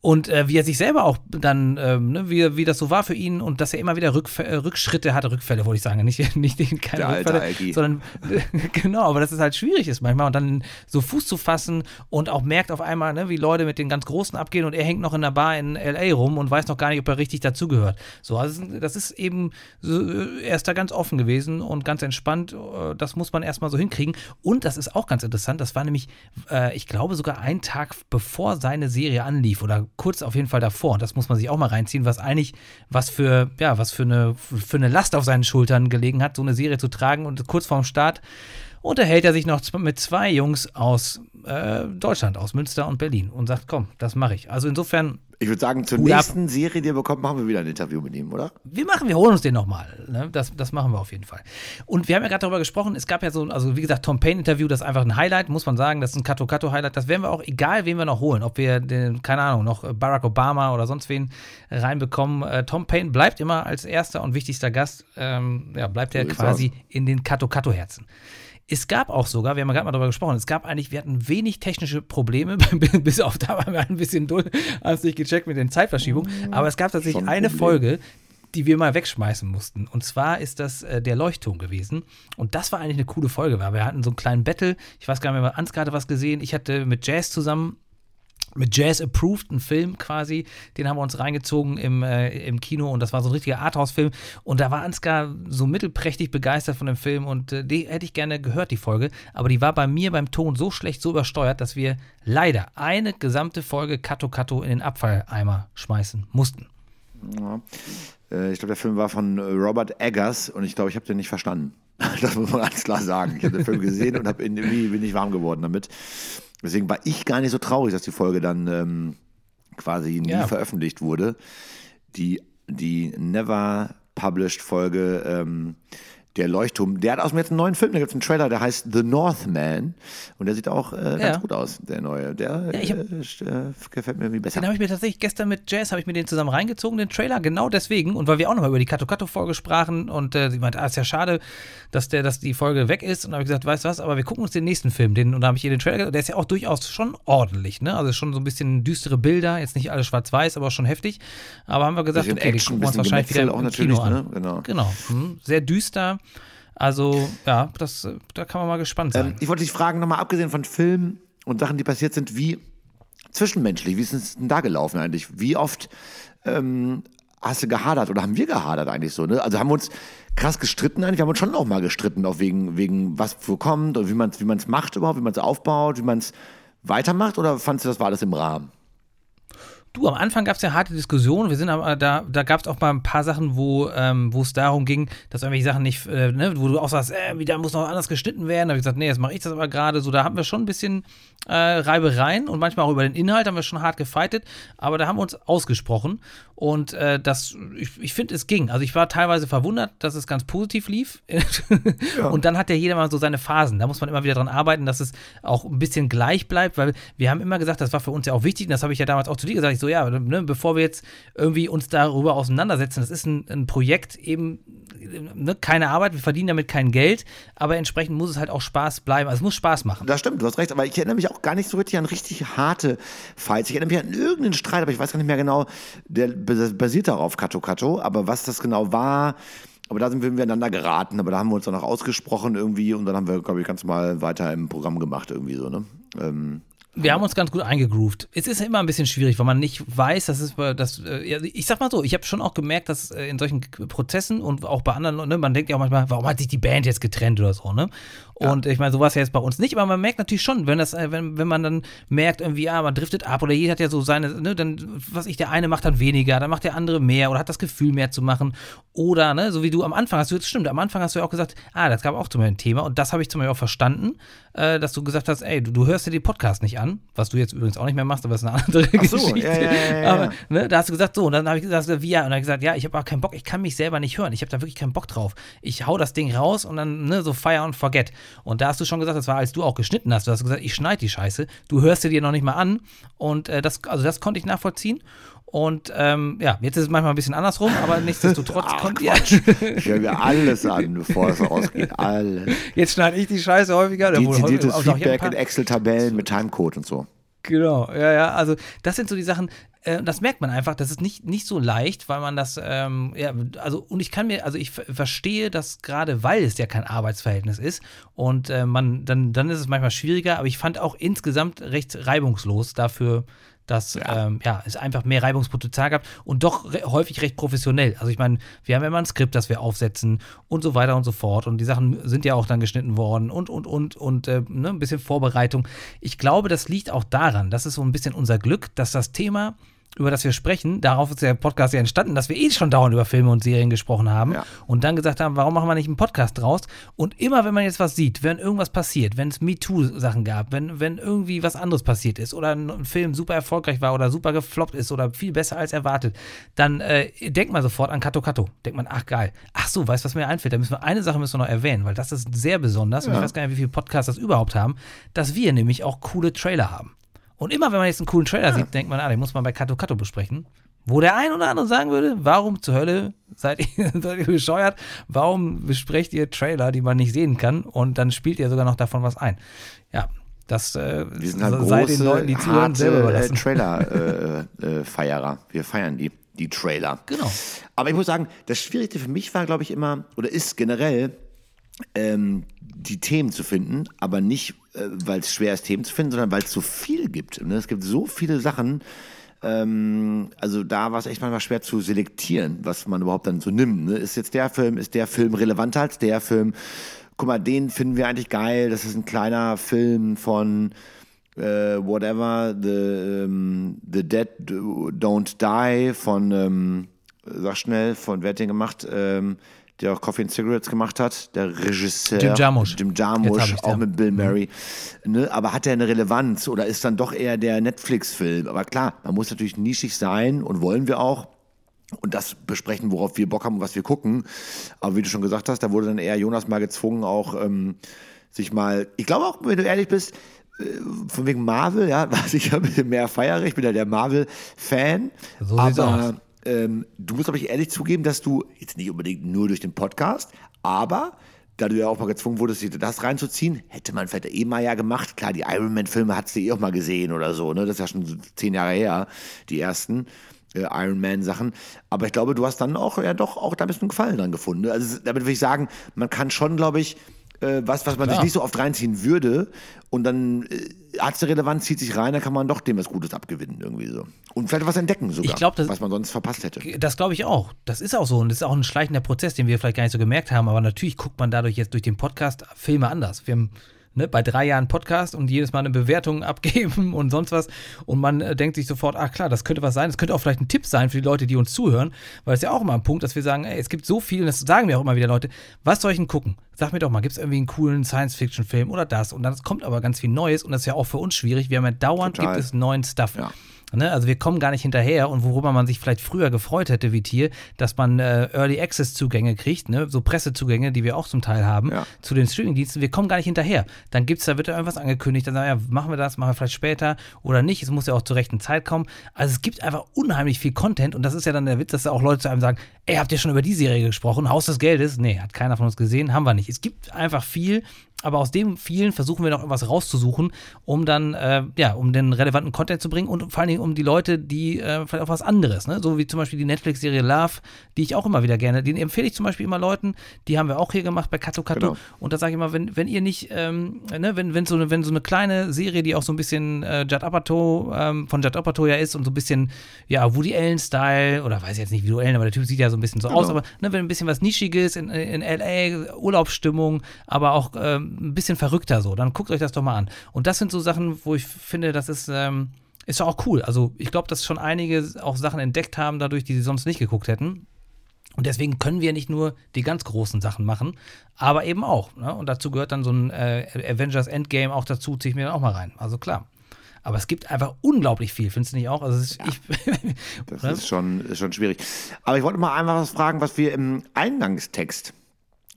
Und äh, wie er sich selber auch dann, ähm, ne, wie, wie das so war für ihn und dass er immer wieder Rückf äh, Rückschritte hatte, Rückfälle, wollte ich sagen, nicht, nicht keine Der Rückfälle, sondern äh, genau, aber dass es halt schwierig ist manchmal und dann so Fuß zu fassen und auch merkt auf einmal, ne, wie Leute mit den ganz Großen abgehen und er hängt noch in der Bar in L.A. rum und weiß noch gar nicht, ob er richtig dazugehört. So, also das ist eben, so, äh, er ist da ganz offen gewesen und ganz entspannt, äh, das muss man erstmal so hinkriegen und das ist auch ganz interessant, das war nämlich, äh, ich glaube sogar ein Tag bevor seine Serie anlief oder kurz auf jeden Fall davor. Das muss man sich auch mal reinziehen, was eigentlich, was für, ja, was für eine, für eine Last auf seinen Schultern gelegen hat, so eine Serie zu tragen. Und kurz vorm Start unterhält er sich noch mit zwei Jungs aus äh, Deutschland, aus Münster und Berlin und sagt, komm, das mache ich. Also insofern ich würde sagen, zur Hut nächsten ab. Serie, die er bekommt, machen wir wieder ein Interview mit ihm, oder? Wir machen, wir holen uns den nochmal. Ne? Das, das machen wir auf jeden Fall. Und wir haben ja gerade darüber gesprochen, es gab ja so, also wie gesagt, Tom Payne-Interview, das ist einfach ein Highlight, muss man sagen, das ist ein Kato-Kato-Highlight. Das werden wir auch, egal wen wir noch holen, ob wir, den, keine Ahnung, noch Barack Obama oder sonst wen reinbekommen. Äh, Tom Payne bleibt immer als erster und wichtigster Gast, ähm, ja, bleibt er quasi in den Kato-Kato-Herzen. Es gab auch sogar, wir haben ja gerade mal darüber gesprochen, es gab eigentlich, wir hatten wenig technische Probleme, bis auf da waren wir ein bisschen dull, hast nicht gecheckt mit den Zeitverschiebungen, aber es gab tatsächlich eine Folge, die wir mal wegschmeißen mussten. Und zwar ist das äh, der Leuchtturm gewesen. Und das war eigentlich eine coole Folge, weil wir hatten so einen kleinen Battle. Ich weiß gar nicht mehr, Ansgar hatte was gesehen. Ich hatte mit Jazz zusammen mit Jazz Approved, ein Film quasi, den haben wir uns reingezogen im, äh, im Kino und das war so ein richtiger Arthouse-Film und da war Ansgar so mittelprächtig begeistert von dem Film und äh, die hätte ich gerne gehört, die Folge, aber die war bei mir beim Ton so schlecht, so übersteuert, dass wir leider eine gesamte Folge Kato Kato in den Abfalleimer schmeißen mussten. Ja. Äh, ich glaube, der Film war von Robert Eggers und ich glaube, ich habe den nicht verstanden. Das muss man ganz klar sagen. Ich habe den Film gesehen und habe irgendwie bin ich warm geworden damit. Deswegen war ich gar nicht so traurig, dass die Folge dann ähm, quasi nie ja. veröffentlicht wurde. Die, die Never Published Folge, ähm, der Leuchtturm, der hat aus dem jetzt einen neuen Film, da gibt es einen Trailer, der heißt The Northman und der sieht auch äh, ganz Ja. gut aus, der neue. Der Ja, hab- äh, äh, gefällt mir irgendwie besser. Den habe ich mir tatsächlich gestern mit Jazz, habe ich mir den zusammen reingezogen, den Trailer, genau deswegen. Und weil wir auch nochmal über die Kato Kato Folge sprachen und äh, sie meinte, ah, ist ja schade, dass, der, dass die Folge weg ist. Und habe ich gesagt, weißt du was, aber wir gucken uns den nächsten Film. Den, und da habe ich hier den Trailer, der ist ja auch durchaus schon ordentlich, ne? Also schon so ein bisschen düstere Bilder, jetzt nicht alles schwarz-weiß, aber schon heftig. Aber haben wir gesagt, okay, Action, den gucken wir uns wahrscheinlich wieder Gemetzel auch im natürlich, Kino an. ne? Genau. Genau. Hm, sehr düster. Also, ja, das, da kann man mal gespannt sein. Ähm, ich wollte dich fragen, nochmal abgesehen von Filmen und Sachen, die passiert sind, wie zwischenmenschlich, wie ist es denn da gelaufen eigentlich? Wie oft ähm, hast du gehadert oder haben wir gehadert eigentlich so? Ne? Also haben wir uns krass gestritten eigentlich? Wir haben uns schon auch mal gestritten, auch wegen, wegen was wo kommt und wie man es wie man's macht überhaupt, wie man es aufbaut, wie man es weitermacht oder fandst du, das war alles im Rahmen? Du, am Anfang gab es ja harte Diskussionen. Wir sind aber da, da gab es auch mal ein paar Sachen, wo ähm, wo es darum ging, dass irgendwelche Sachen nicht, äh, ne, wo du auch sagst, äh, wieder muss noch anders geschnitten werden. Da habe ich gesagt, nee, jetzt mache ich das aber gerade. So, da haben wir schon ein bisschen äh, Reibereien und manchmal auch über den Inhalt haben wir schon hart gefightet, aber da haben wir uns ausgesprochen und äh, das, ich, ich finde, es ging. Also ich war teilweise verwundert, dass es ganz positiv lief und dann hat ja jeder mal so seine Phasen. Da muss man immer wieder dran arbeiten, dass es auch ein bisschen gleich bleibt, weil wir haben immer gesagt, das war für uns ja auch wichtig und das habe ich ja damals auch zu dir gesagt. Ich so, ja, ne, bevor wir jetzt irgendwie uns darüber auseinandersetzen, das ist ein, ein Projekt eben, ne, keine Arbeit, wir verdienen damit kein Geld, aber entsprechend muss es halt auch Spaß bleiben. Also es muss Spaß machen. Das stimmt, du hast recht, aber ich erinnere mich auch gar nicht so richtig an richtig harte Fights. Ich erinnere mich an irgendeinen Streit, aber ich weiß gar nicht mehr genau, der bas- basiert darauf, Kato Kato, aber was das genau war, aber da sind wir miteinander geraten, aber da haben wir uns dann auch ausgesprochen irgendwie und dann haben wir, glaube ich, ganz mal weiter im Programm gemacht irgendwie so, ne? Ähm, Wir haben uns ganz gut eingegroovt. Es ist immer ein bisschen schwierig, weil man nicht weiß, dass es bei- das. äh, ja, Ich sag mal so, ich habe schon auch gemerkt, dass äh, in solchen Prozessen und auch bei anderen, ne, man denkt ja auch manchmal, warum hat sich die Band jetzt getrennt oder so, ne? Und ich meine, so war es ja jetzt bei uns nicht, aber man merkt natürlich schon, wenn das, äh, wenn, wenn man dann merkt, irgendwie, ja, man driftet ab oder jeder hat ja so seine, ne, dann, was ich, der eine macht dann weniger, dann macht der andere mehr oder hat das Gefühl mehr zu machen. Oder, ne, so wie du am Anfang hast du, jetzt stimmt, am Anfang hast du ja auch gesagt, ah, das gab auch zum Beispiel ein Thema und das habe ich zum Beispiel auch verstanden, äh, dass du gesagt hast, ey, du, du hörst dir die Podcast nicht an, was du jetzt übrigens auch nicht mehr machst, aber das ist eine andere so, Geschichte. ja, ja, ja, ja. Aber ne, da hast du gesagt, so, und dann habe ich gesagt, wie ja, und dann habe ich gesagt, ja, ich habe auch keinen Bock, ich kann mich selber nicht hören, ich habe da wirklich keinen Bock drauf. Ich hau das Ding raus und dann, ne, so fire and forget. Und da hast du schon gesagt, das war, als du auch geschnitten hast, du hast gesagt, ich schneide die Scheiße, du hörst sie dir noch nicht mal an und äh, das, also das konnte ich nachvollziehen. Und ähm, ja, jetzt ist es manchmal ein bisschen andersrum, aber nichtsdestotrotz Ach, konnte ja, Ich höre mir alles an, bevor es rausgeht. Alles. jetzt schneide ich die Scheiße häufiger. häufig- Dezidiertes ein Feedback in Excel-Tabellen mit Timecode und so. Genau, ja, ja. Also das sind so die Sachen, äh, das merkt man einfach, das ist nicht, nicht so leicht, weil man das, ähm, ja, also und ich kann mir, also ich ver- verstehe das gerade, weil es ja kein Arbeitsverhältnis ist und äh, man, dann, dann ist es manchmal schwieriger, aber ich fand auch insgesamt recht reibungslos dafür, dass ja. Ähm, ja, es einfach mehr Reibungspotenzial gab und doch re häufig recht professionell. Also ich meine, wir haben ja immer ein Skript, das wir aufsetzen und so weiter und so fort. Und die Sachen sind ja auch dann geschnitten worden und, und, und, und äh, ne, ein bisschen Vorbereitung. Ich glaube, das liegt auch daran, das ist so ein bisschen unser Glück, dass das Thema über das wir sprechen, darauf ist der Podcast ja entstanden, dass wir eh schon dauernd über Filme und Serien gesprochen haben Ja. und dann gesagt haben, warum machen wir nicht einen Podcast draus? Und immer, wenn man jetzt was sieht, wenn irgendwas passiert, wenn es MeToo-Sachen gab, wenn, wenn irgendwie was anderes passiert ist oder ein Film super erfolgreich war oder super gefloppt ist oder viel besser als erwartet, dann äh, denkt man sofort an Kato Kato. Denkt man, ach geil. Ach so, weißt du, was mir einfällt? Da müssen wir eine Sache müssen wir noch erwähnen, weil das ist sehr besonders und ich weiß gar nicht, wie viele Podcasts das überhaupt haben, dass wir nämlich auch coole Trailer haben. Und immer, wenn man jetzt einen coolen Trailer sieht, denkt man, ah, den muss man bei Kato Kato besprechen. Wo der ein oder andere sagen würde, warum zur Hölle seid ihr, seid ihr bescheuert? Warum besprecht ihr Trailer, die man nicht sehen kann? Und dann spielt ihr sogar noch davon was ein. Ja, das äh, Wir sind halt sei große, den Leuten, die zuhören, selber äh, überlassen. Trailer-Feierer. Wir feiern die, die Trailer. Genau. Aber ich muss sagen, das Schwierigste für mich war, glaube ich, immer, oder ist generell, ähm, die Themen zu finden, aber nicht, äh, weil es schwer ist, Themen zu finden, sondern weil es so viel gibt. Ne? Es gibt so viele Sachen, ähm, also da war es echt manchmal schwer zu selektieren, was man überhaupt dann so nimmt. Ne? Ist jetzt der Film, ist der Film relevanter als der Film? Guck mal, den finden wir eigentlich geil. Das ist ein kleiner Film von äh, whatever, the, ähm, the Dead Don't Die von, ähm, sag schnell, von wer hat den gemacht? Ähm, der auch Coffee and Cigarettes gemacht hat, der Regisseur. Jim Jarmusch. Jim Jarmusch, auch ja. mit Bill Murray. Ne? Aber hat der eine Relevanz oder ist dann doch eher der Netflix-Film? Aber klar, man muss natürlich nischig sein und wollen wir auch. und das besprechen, worauf wir Bock haben und was wir gucken. Aber wie du schon gesagt hast, da wurde dann eher Jonas mal gezwungen, auch ähm, sich mal, ich glaube auch, wenn du ehrlich bist, äh, von wegen Marvel, ja, was ich ein bisschen mehr feiere. Ich bin ja der Marvel-Fan. So aber ähm, du musst, glaube ich, ehrlich zugeben, dass du jetzt nicht unbedingt nur durch den Podcast, aber da du ja auch mal gezwungen wurdest, dir das reinzuziehen, hätte man vielleicht eh mal ja gemacht. Klar, die Iron Man-Filme hast du eh auch mal gesehen oder so, ne? Das ist ja schon zehn Jahre her, die ersten äh, Iron Man-Sachen. Aber ich glaube, du hast dann auch ja doch auch da ein bisschen Gefallen dran gefunden. Also damit will ich sagen, man kann schon, glaube ich, äh, was, was man Klar. sich nicht so oft reinziehen würde und dann äh, hat es eine Relevanz, zieht sich rein, dann kann man doch dem was Gutes abgewinnen irgendwie so. Und vielleicht was entdecken sogar, glaub, das- was man sonst verpasst hätte. Das glaube ich auch. Das ist auch so. Und das ist auch ein schleichender Prozess, den wir vielleicht gar nicht so gemerkt haben. Aber natürlich guckt man dadurch jetzt durch den Podcast Filme anders. Wir haben ne, bei drei Jahren Podcast und jedes Mal eine Bewertung abgeben und sonst was. Und man äh, denkt sich sofort, ach klar, das könnte was sein. Das könnte auch vielleicht ein Tipp sein für die Leute, die uns zuhören. Weil es ja auch immer ein Punkt, dass wir sagen, ey, es gibt so viel, und das sagen wir auch immer wieder Leute, was soll ich denn gucken? Sag mir doch mal, gibt es irgendwie einen coolen Science-Fiction-Film oder das? Und dann kommt aber ganz viel Neues und das ist ja auch für uns schwierig. Wir haben ja dauernd, Total. gibt es neuen Stuff. Ja. Ne, also wir kommen gar nicht hinterher und worüber man sich vielleicht früher gefreut hätte wie Tier, dass man äh, Early Access Zugänge kriegt, ne, so Pressezugänge, die wir auch zum Teil haben, Ja. zu den Streamingdiensten. Wir kommen gar nicht hinterher. Dann gibt's da wird da irgendwas angekündigt, dann sagen wir, ja, machen wir das, machen wir vielleicht später oder nicht. Es muss ja auch zur rechten Zeit kommen. Also es gibt einfach unheimlich viel Content und das ist ja dann der Witz, dass da auch Leute zu einem sagen, ey, habt ihr schon über die Serie gesprochen? Haus des Geldes? Nee, hat keiner von uns gesehen, haben wir nicht. Es gibt einfach viel aber aus dem vielen versuchen wir noch irgendwas rauszusuchen, um dann, äh, ja, um den relevanten Content zu bringen und vor allen Dingen um die Leute, die äh, vielleicht auch was anderes, ne? So wie zum Beispiel die Netflix-Serie Love, die ich auch immer wieder gerne, die empfehle ich zum Beispiel immer Leuten, die haben wir auch hier gemacht bei Kato Kato. Genau. Und da sage ich immer, wenn, wenn ihr nicht, ähm, ne, wenn, wenn so eine, wenn so eine kleine Serie, die auch so ein bisschen äh, Judd Apatow, ähm, von Judd Apatow ja ist und so ein bisschen, ja, Woody Allen-Style, oder weiß ich jetzt nicht, wie Woody Allen, aber der Typ sieht ja so ein bisschen so aus, Genau. aber ne, wenn ein bisschen was Nischiges in, in LA, Urlaubsstimmung, aber auch ähm, ein bisschen verrückter so, dann guckt euch das doch mal an. Und das sind so Sachen, wo ich finde, das ist, ähm, ist doch auch cool. Also ich glaube, dass schon einige auch Sachen entdeckt haben, dadurch, die sie sonst nicht geguckt hätten. Und deswegen können wir nicht nur die ganz großen Sachen machen, aber eben auch. Ne? Und dazu gehört dann so ein äh, Avengers Endgame auch dazu, ziehe ich mir dann auch mal rein. Also klar. Aber es gibt einfach unglaublich viel, findest du nicht auch? Also es ist, ich, Das Ne? ist, schon, ist schon schwierig. Aber ich wollte mal einfach was fragen, was wir im Eingangstext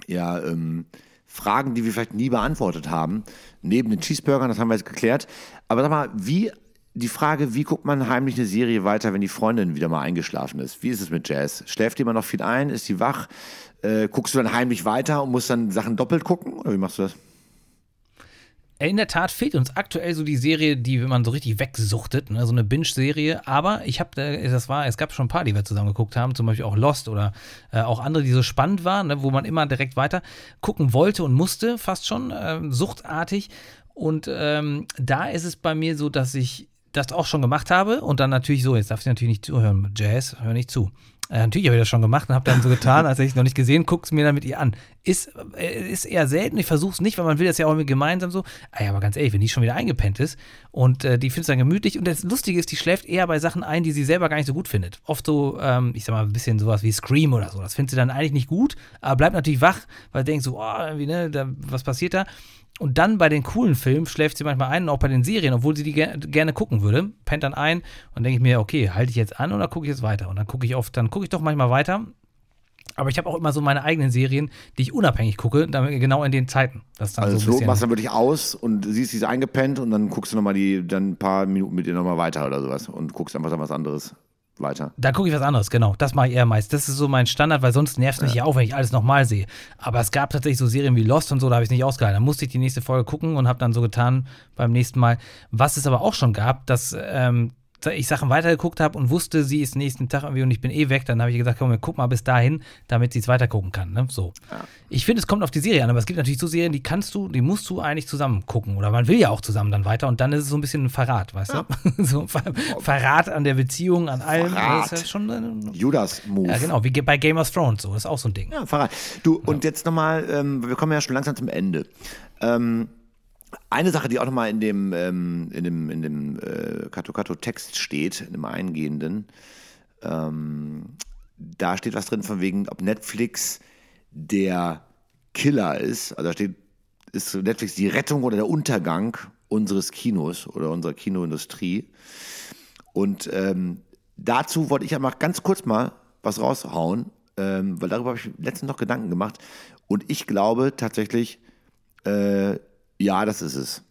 ja ähm, Fragen, die wir vielleicht nie beantwortet haben, neben den Cheeseburgern, das haben wir jetzt geklärt. Aber sag mal, wie die Frage, wie guckt man heimlich eine Serie weiter, wenn die Freundin wieder mal eingeschlafen ist? Wie ist es mit Jazz? Schläft die immer noch viel ein? Ist sie wach? Äh, guckst du dann heimlich weiter und musst dann Sachen doppelt gucken? Oder wie machst du das? In der Tat fehlt uns aktuell so die Serie, die man so richtig wegsuchtet, ne? so eine Binge-Serie. Aber ich habe, das war, es gab schon ein paar, die wir zusammen geguckt haben, zum Beispiel auch Lost oder äh, auch andere, die so spannend waren, ne? wo man immer direkt weiter gucken wollte und musste, fast schon ähm, suchtartig. Und ähm, da ist es bei mir so, dass ich das auch schon gemacht habe und dann natürlich so, jetzt darf ich natürlich nicht zuhören, Jazz, hör nicht zu. Äh, natürlich habe ich das schon gemacht und habe dann so getan, als hätte ich es noch nicht gesehen, guck es mir dann mit ihr an. Ist, äh, ist eher selten, ich versuche es nicht, weil man will das ja auch irgendwie gemeinsam so. Ah ja, aber ganz ehrlich, wenn die schon wieder eingepennt ist und äh, die findet es dann gemütlich und das Lustige ist, die schläft eher bei Sachen ein, die sie selber gar nicht so gut findet. Oft so, ähm, ich sag mal, ein bisschen sowas wie Scream oder so. Das findet sie dann eigentlich nicht gut, aber bleibt natürlich wach, weil denkt so, oh, irgendwie, ne, da, was passiert da? Und dann bei den coolen Filmen schläft sie manchmal ein, und auch bei den Serien, obwohl sie die ger gerne gucken würde, pennt dann ein und denke ich mir, okay, halte ich jetzt an oder gucke ich jetzt weiter? Und dann gucke ich oft, dann gucke ich doch manchmal weiter. Aber ich habe auch immer so meine eigenen Serien, die ich unabhängig gucke, damit, genau in den Zeiten. Das ist dann Also so so machst du dann wirklich aus und siehst, sie ist eingepennt und dann guckst du nochmal die, dann ein paar Minuten mit ihr nochmal weiter oder sowas und guckst einfach dann was anderes weiter. Da gucke ich was anderes, genau. Das mache ich eher meist. Das ist so mein Standard, weil sonst nervt es mich ja auch, wenn ich alles nochmal sehe. Aber es gab tatsächlich so Serien wie Lost und so, da habe ich es nicht ausgehalten. Da musste ich die nächste Folge gucken und habe dann so getan beim nächsten Mal. Was es aber auch schon gab, dass ähm, ich Sachen weitergeguckt habe und wusste, sie ist nächsten Tag irgendwie und ich bin eh weg, dann habe ich gesagt, komm, guck mal bis dahin, damit sie es weitergucken kann. Ne? So. Ich finde, es kommt auf die Serie an, aber es gibt natürlich so Serien, die kannst du, die musst du eigentlich zusammen gucken. Oder man will ja auch zusammen dann weiter und dann ist es so ein bisschen ein Verrat, weißt du? so Ver Verrat an der Beziehung, an allem. Verrat. Das ist ja schon äh, Judas-Move. ja, genau, wie bei Game of Thrones, so, das ist auch so ein Ding. Ja, Fahrrad. Du, und jetzt nochmal, ähm, wir kommen ja schon langsam zum Ende. Ähm, eine Sache, die auch nochmal in dem, ähm, in dem, in dem äh, Kato-Kato-Text steht, in dem eingehenden, ähm, da steht was drin von wegen, ob Netflix der Killer ist. Also da steht, ist Netflix die Rettung oder der Untergang unseres Kinos oder unserer Kinoindustrie. Und ähm, dazu wollte ich einmal ganz kurz mal was raushauen, ähm, weil darüber habe ich letztens noch Gedanken gemacht. Und ich glaube tatsächlich, äh, ja, das ist es.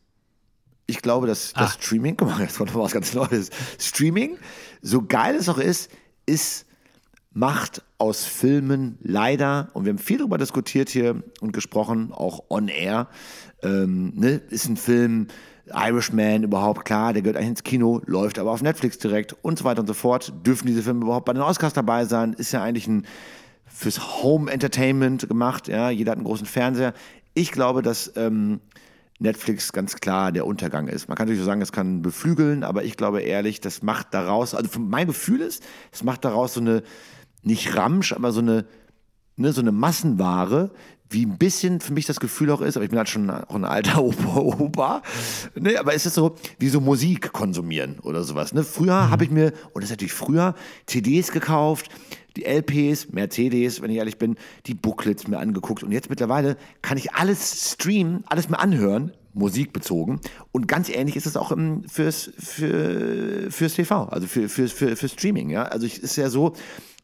Ich glaube, dass das Ah. Streaming, guck mal, das war noch was ganz Neues. Streaming, so geil es auch ist, ist macht aus Filmen leider, und wir haben viel darüber diskutiert hier und gesprochen, auch on air, ähm, ne, ist ein Film, Irishman überhaupt, klar, der gehört eigentlich ins Kino, läuft aber auf Netflix direkt und so weiter und so fort. Dürfen diese Filme überhaupt bei den Oscars dabei sein? Ist ja eigentlich ein fürs Home Entertainment gemacht, ja, jeder hat einen großen Fernseher. Ich glaube, dass ähm, Netflix ganz klar der Untergang ist. Man kann natürlich so sagen, es kann beflügeln, aber ich glaube ehrlich, das macht daraus, also mein Gefühl ist, es macht daraus so eine, nicht Ramsch, aber so eine, ne, so eine Massenware, wie ein bisschen für mich das Gefühl auch ist, aber ich bin halt schon auch ein alter Opa, Opa. Ne, aber es ist so, wie so Musik konsumieren oder sowas. Ne? Früher habe ich mir, und das ist natürlich früher, CDs gekauft, die LPs, mehr CDs, wenn ich ehrlich bin, die Booklets mir angeguckt. Und jetzt mittlerweile kann ich alles streamen, alles mir anhören, musikbezogen. Und ganz ähnlich ist es auch im, fürs, für, fürs TV, also für, für, für, für Streaming. Ja? Also es ist ja so,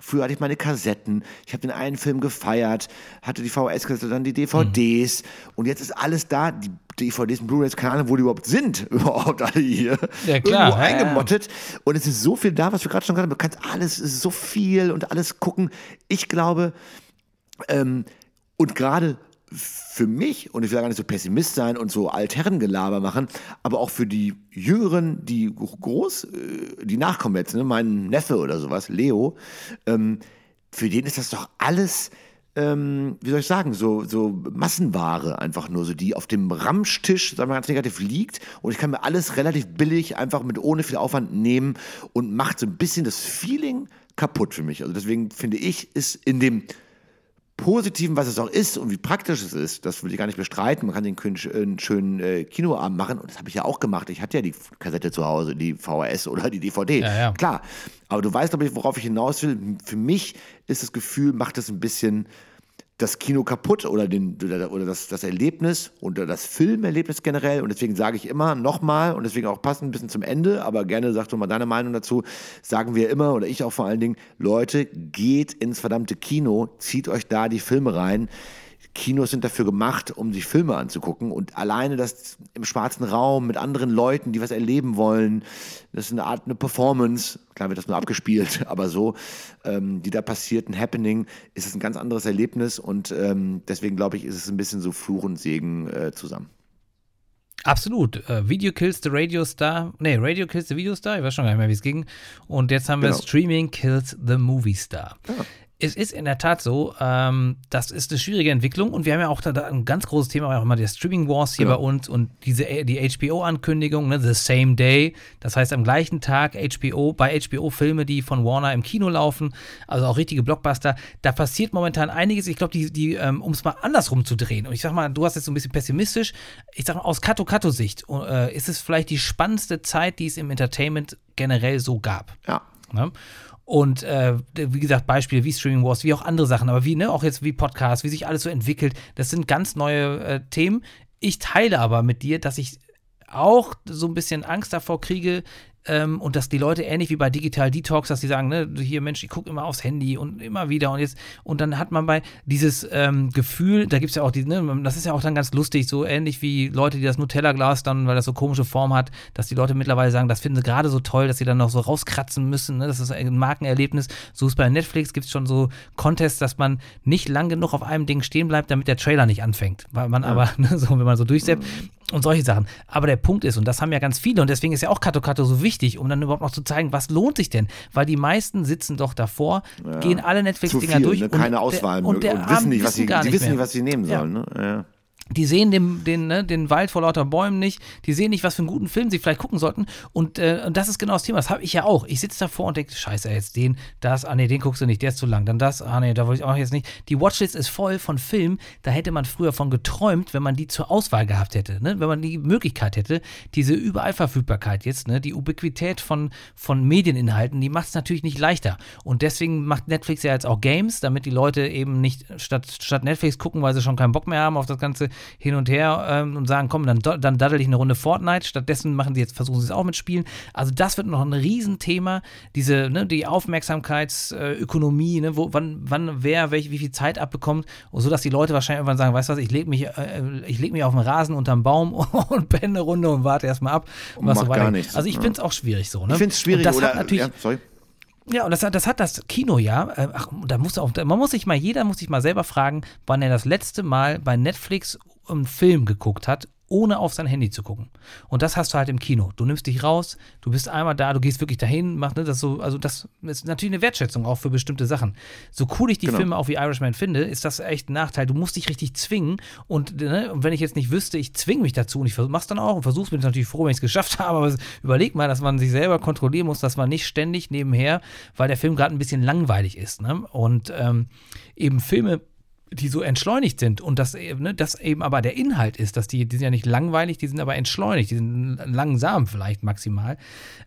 früher hatte ich meine Kassetten, ich habe den einen Film gefeiert, hatte die VHS-Kassette, dann die DVDs. Und jetzt ist alles da, die DVDs und Blu-rays, keine Ahnung, wo die überhaupt sind, überhaupt alle hier. Ja, klar, Irgendwo ja, ja. eingemottet. Und es ist so viel da, was wir gerade schon gesagt haben. Du kannst alles, es ist so viel und alles gucken. Ich glaube, ähm, und gerade für mich, und ich will gar nicht so Pessimist sein und so Altherrengelaber machen, aber auch für die Jüngeren, die groß, äh, die nachkommen jetzt, ne, mein Neffe oder sowas, Leo, ähm, für den ist das doch alles, ähm, wie soll ich sagen, so, so Massenware einfach nur, so die auf dem Ramschtisch, sagen wir ganz negativ, liegt und ich kann mir alles relativ billig einfach mit ohne viel Aufwand nehmen und macht so ein bisschen das Feeling kaputt für mich. Also deswegen finde ich, ist in dem Positiven, was es auch ist und wie praktisch es ist, das will ich gar nicht bestreiten. Man kann den schönen, einen schönen äh, Kinoabend machen und das habe ich ja auch gemacht. Ich hatte ja die Kassette zu Hause, die VHS oder die DVD. Ja, ja. Klar. Aber du weißt, glaube ich, worauf ich hinaus will. Für mich ist das Gefühl, macht es ein bisschen das Kino kaputt oder, den, oder, das, das Erlebnis oder das Filmerlebnis generell. Und deswegen sage ich immer nochmal und deswegen auch passend ein bisschen zum Ende, aber gerne sag du mal deine Meinung dazu, sagen wir immer oder ich auch vor allen Dingen, Leute, geht ins verdammte Kino, zieht euch da die Filme rein. Kinos sind dafür gemacht, um sich Filme anzugucken und alleine das im schwarzen Raum mit anderen Leuten, die was erleben wollen, das ist eine Art eine Performance, klar wird das nur abgespielt, aber so, ähm, die da passiert, ein Happening, ist es ein ganz anderes Erlebnis und ähm, deswegen glaube ich, ist es ein bisschen so Fluch und Segen äh, zusammen. Absolut. Äh, Video kills the Radio Star. Nee, Radio kills the Video Star. Ich weiß schon gar nicht mehr, wie es ging. Und jetzt haben wir Genau. Streaming kills the Movie Star. Es ist in der Tat so, ähm, das ist eine schwierige Entwicklung und wir haben ja auch da, da ein ganz großes Thema, auch immer der Streaming Wars hier Genau. bei uns und diese die HBO-Ankündigung, ne, the same day, das heißt am gleichen Tag HBO, bei HBO Filme, die von Warner im Kino laufen, also auch richtige Blockbuster, da passiert momentan einiges. Ich glaube, die, die ähm, um es mal andersrum zu drehen und ich sag mal, du hast jetzt so ein bisschen pessimistisch, ich sag mal, aus Kato-Kato-Sicht äh, ist es vielleicht die spannendste Zeit, die es im Entertainment generell so gab. Ja. Ne? Und äh, wie gesagt, Beispiele wie Streaming Wars, wie auch andere Sachen, aber wie, ne, auch jetzt wie Podcasts, wie sich alles so entwickelt, das sind ganz neue äh, Themen. Ich teile aber mit dir, dass ich auch so ein bisschen Angst davor kriege, ähm, und dass die Leute ähnlich wie bei Digital Detox, dass die sagen, ne, hier Mensch, ich gucke immer aufs Handy und immer wieder und jetzt, und dann hat man bei dieses ähm, Gefühl, da gibt es ja auch die, ne, das ist ja auch dann ganz lustig, so ähnlich wie Leute, die das Nutella-Glas dann, weil das so komische Form hat, dass die Leute mittlerweile sagen, das finden sie gerade so toll, dass sie dann noch so rauskratzen müssen, ne, das ist ein Markenerlebnis. So ist bei Netflix, gibt es schon so Contests, dass man nicht lang genug auf einem Ding stehen bleibt, damit der Trailer nicht anfängt, weil man aber, ne, so, wenn man so durchsetzt und solche Sachen. Aber der Punkt ist, und das haben ja ganz viele, und deswegen ist ja auch Kato Kato so wichtig, um dann überhaupt noch zu zeigen, was lohnt sich denn? Weil die meisten sitzen doch davor, gehen alle Netflix-Dinger durch ne? und keine der- Auswahl und, und, der und wissen nicht, was sie, wissen nicht, was sie nehmen Ja. sollen. Ne? Ja. Die sehen den, den, ne, den Wald vor lauter Bäumen nicht, die sehen nicht, was für einen guten Film sie vielleicht gucken sollten. Und, äh, und das ist genau das Thema. Das habe ich ja auch. Ich sitze davor und denke, scheiße, jetzt den, das, ah nee, den guckst du nicht, der ist zu lang. Dann das, ah nee, da wollte ich auch jetzt nicht. Die Watchlist ist voll von Filmen, da hätte man früher von geträumt, wenn man die zur Auswahl gehabt hätte. Ne? Wenn man die Möglichkeit hätte, diese Überallverfügbarkeit jetzt, ne? die Ubiquität von, von Medieninhalten, die macht es natürlich nicht leichter. Und deswegen macht Netflix ja jetzt auch Games, damit die Leute eben nicht statt, statt Netflix gucken, weil sie schon keinen Bock mehr haben auf das Ganze, hin und her ähm, und sagen, komm, dann, dann daddel ich eine Runde Fortnite. Stattdessen machen sie jetzt, versuchen sie es auch mit Spielen. Also das wird noch ein Riesenthema, diese, ne, die Aufmerksamkeitsökonomie, ne, wo, wann, wann wer welche, wie viel Zeit abbekommt, und so dass die Leute wahrscheinlich irgendwann sagen, weißt du was, ich lege mich, äh, ich leg mich auf den Rasen unterm Baum und penne eine Runde und warte erstmal ab. Und was so gar nichts. Also ich finde es auch schwierig so. Ne? Ich finde es schwierig. Und das oder, hat natürlich, ja, sorry. Ja, und das hat, das hat das Kino ja. Äh, ach, da muss auch, man muss sich mal, jeder muss sich mal selber fragen, wann er das letzte Mal bei Netflix einen Film geguckt hat, ohne auf sein Handy zu gucken. Und das hast du halt im Kino. Du nimmst dich raus, du bist einmal da, du gehst wirklich dahin, machst ne, das so, also das ist natürlich eine Wertschätzung auch für bestimmte Sachen. So cool ich die genau. Filme auch wie Irishman finde, ist das echt ein Nachteil. Du musst dich richtig zwingen und, ne, und wenn ich jetzt nicht wüsste, ich zwinge mich dazu und ich mach's dann auch und versuch's, bin ich natürlich froh, wenn ich es geschafft habe, aber überleg mal, dass man sich selber kontrollieren muss, dass man nicht ständig nebenher, weil der Film gerade ein bisschen langweilig ist. Ne? Und ähm, eben Filme die so entschleunigt sind und das, ne, das eben aber der Inhalt ist, dass die, die sind ja nicht langweilig, die sind aber entschleunigt, die sind langsam vielleicht maximal,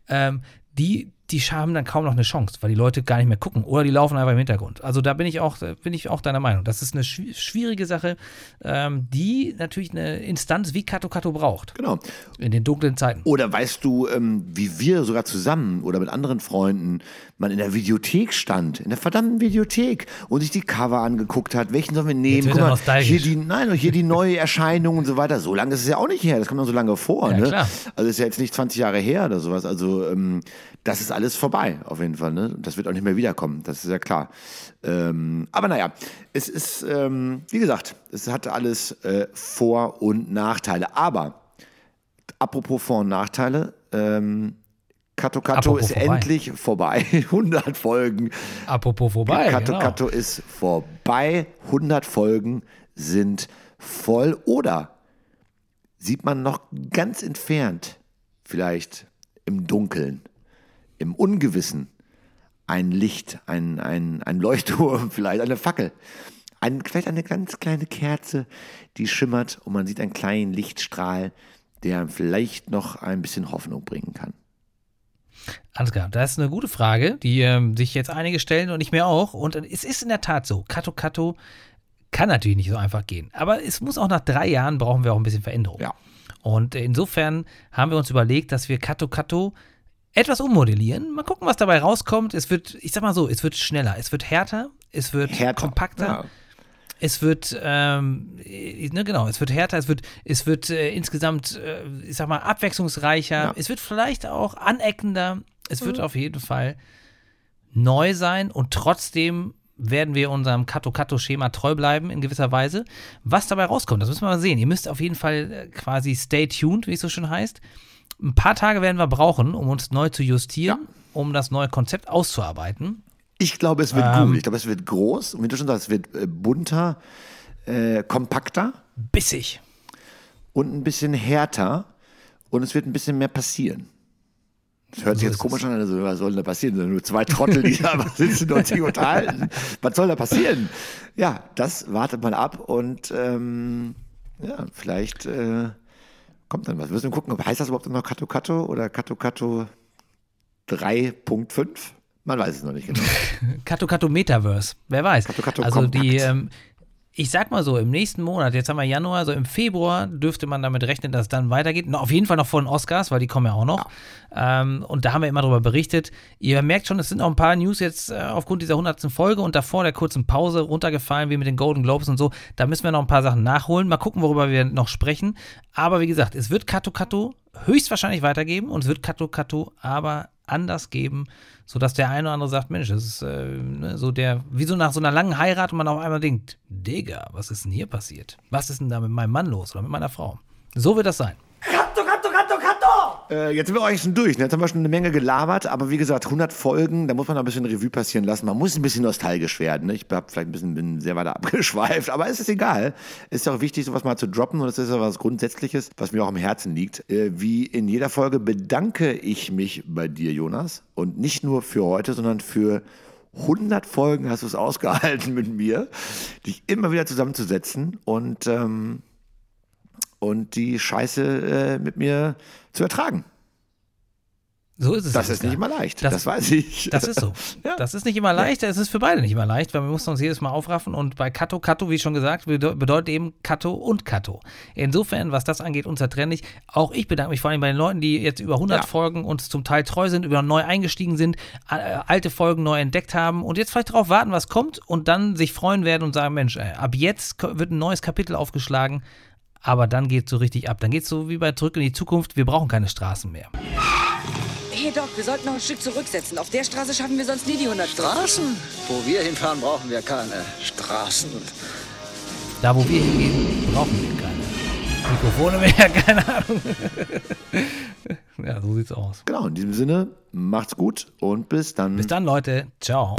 ähm, die, die haben dann kaum noch eine Chance, weil die Leute gar nicht mehr gucken oder die laufen einfach im Hintergrund. Also da bin ich auch, bin ich auch deiner Meinung. Das ist eine schwierige Sache, ähm, die natürlich eine Instanz wie Kato Kato braucht. Genau. In den dunklen Zeiten. Oder weißt du, ähm, wie wir sogar zusammen oder mit anderen Freunden man in der Videothek stand, in der verdammten Videothek und sich die Cover angeguckt hat, welchen sollen wir nehmen? Guck mal, hier die, nein, hier die neue Erscheinung und so weiter. So lange ist es ja auch nicht her, das kommt noch so lange vor. Ja, ne? Klar. Also ist ja jetzt nicht 20 Jahre her oder sowas. Also ähm, das ist alles vorbei, auf jeden Fall. Ne? Das wird auch nicht mehr wiederkommen, das ist ja klar. Ähm, aber naja, es ist, ähm, wie gesagt, es hat alles äh, Vor- und Nachteile. Aber apropos Vor- und Nachteile, ähm, Kato Kato ist vorbei. endlich vorbei. 100 Folgen. Apropos vorbei. Kato genau. Kato ist vorbei. 100 Folgen sind voll. Oder sieht man noch ganz entfernt, vielleicht im Dunkeln, im Ungewissen ein Licht, ein, ein, ein Leuchtturm, vielleicht eine Fackel. Ein, vielleicht eine ganz kleine Kerze, die schimmert und man sieht einen kleinen Lichtstrahl, der vielleicht noch ein bisschen Hoffnung bringen kann. Alles klar, das ist eine gute Frage, die ähm, sich jetzt einige stellen und ich mir auch. Und es ist in der Tat so, Kato Kato kann natürlich nicht so einfach gehen. Aber es muss auch nach drei Jahren brauchen wir auch ein bisschen Veränderung. Ja. Und insofern haben wir uns überlegt, dass wir Kato Kato etwas ummodellieren. Mal gucken, was dabei rauskommt. Es wird, ich sag mal so, es wird schneller, es wird härter, es wird härter. kompakter. Ja. Es wird, ähm, ne, genau, es wird härter, es wird, es wird äh, insgesamt, äh, ich sag mal, abwechslungsreicher. Ja. Es wird vielleicht auch aneckender. Es mhm. wird auf jeden Fall neu sein und trotzdem werden wir unserem Kato-Kato-Schema treu bleiben in gewisser Weise. Was dabei rauskommt, das müssen wir mal sehen. Ihr müsst auf jeden Fall äh, quasi stay tuned, wie es so schön heißt. Ein paar Tage werden wir brauchen, um uns neu zu justieren, ja. um das neue Konzept auszuarbeiten. Ich glaube, es wird ähm, gut. Ich glaube, es wird groß. Und wie du schon sagst, es wird äh, bunter, äh, kompakter. Bissig. Und ein bisschen härter. Und es wird ein bisschen mehr passieren. Das hört so sich jetzt komisch an, also was soll da passieren? Sind nur zwei Trottel, die da sitzen und sich unterhalten. Was soll da passieren? Ja, das wartet man ab und ähm, ja, vielleicht äh, kommt dann was. Wir müssen gucken, heißt das überhaupt noch Kato Kato oder Kato Kato 3.5? Man weiß es noch nicht genau. Kato Kato Metaverse, wer weiß. Kato Kato also Kompakt. die, ähm, ich sag mal so, im nächsten Monat, jetzt haben wir Januar, so im Februar dürfte man damit rechnen, dass es dann weitergeht. No, auf jeden Fall noch vor den Oscars, weil die kommen ja auch noch. Ja. Ähm, und da haben wir immer darüber berichtet. Ihr merkt schon, es sind auch ein paar News jetzt äh, aufgrund dieser 100. Folge und davor der kurzen Pause runtergefallen, wie mit den Golden Globes und so. Da müssen wir noch ein paar Sachen nachholen. Mal gucken, worüber wir noch sprechen. Aber wie gesagt, es wird Kato Kato höchstwahrscheinlich weitergeben und es wird Kato Kato aber anders geben, sodass der eine oder andere sagt, Mensch, das ist äh, ne, so der, wie so nach so einer langen Heirat und man auf einmal denkt, Digga, was ist denn hier passiert? Was ist denn da mit meinem Mann los oder mit meiner Frau? So wird das sein. Katto, Katto, Katto, Katto! Äh, jetzt sind wir eigentlich schon durch. Ne? Jetzt haben wir schon eine Menge gelabert, aber wie gesagt, 100 Folgen, da muss man noch ein bisschen Revue passieren lassen. Man muss ein bisschen nostalgisch werden. Ne? Ich habe vielleicht ein bisschen bin sehr weiter abgeschweift, aber es ist egal. Es ist auch wichtig, sowas mal zu droppen und das ist ja was Grundsätzliches, was mir auch am Herzen liegt. Äh, wie in jeder Folge bedanke ich mich bei dir, Jonas. Und nicht nur für heute, sondern für 100 Folgen hast du es ausgehalten mit mir, dich immer wieder zusammenzusetzen und ähm, und die Scheiße äh, mit mir zu ertragen. So ist es. Das ist nicht immer leicht, Das- das, weiß ich. Das ist so. Ja. Das ist nicht immer leicht, es ist für beide nicht immer leicht, weil wir mussten uns jedes Mal aufraffen und bei Kato, Kato, wie schon gesagt, bede- bedeutet eben Kato und Kato. Insofern, was das angeht, unzertrennlich. Auch ich bedanke mich vor allem bei den Leuten, die jetzt über 100 Ja. Folgen uns zum Teil treu sind, über neu eingestiegen sind, äh, alte Folgen neu entdeckt haben und jetzt vielleicht darauf warten, was kommt und dann sich freuen werden und sagen, Mensch, ab jetzt wird ein neues Kapitel aufgeschlagen, aber dann geht es so richtig ab. Dann geht es so wie bei Zurück in die Zukunft, wir brauchen keine Straßen mehr. Hey Doc, wir sollten noch ein Stück zurücksetzen. Auf der Straße schaffen wir sonst nie die 100 Straßen? Wo wir hinfahren, brauchen wir keine Straßen. Da, wo wir hingehen, brauchen wir keine Mikrofone mehr, keine Ahnung. ja, so sieht's aus. Genau, in diesem Sinne, macht's gut und bis dann. Bis dann, Leute. Ciao.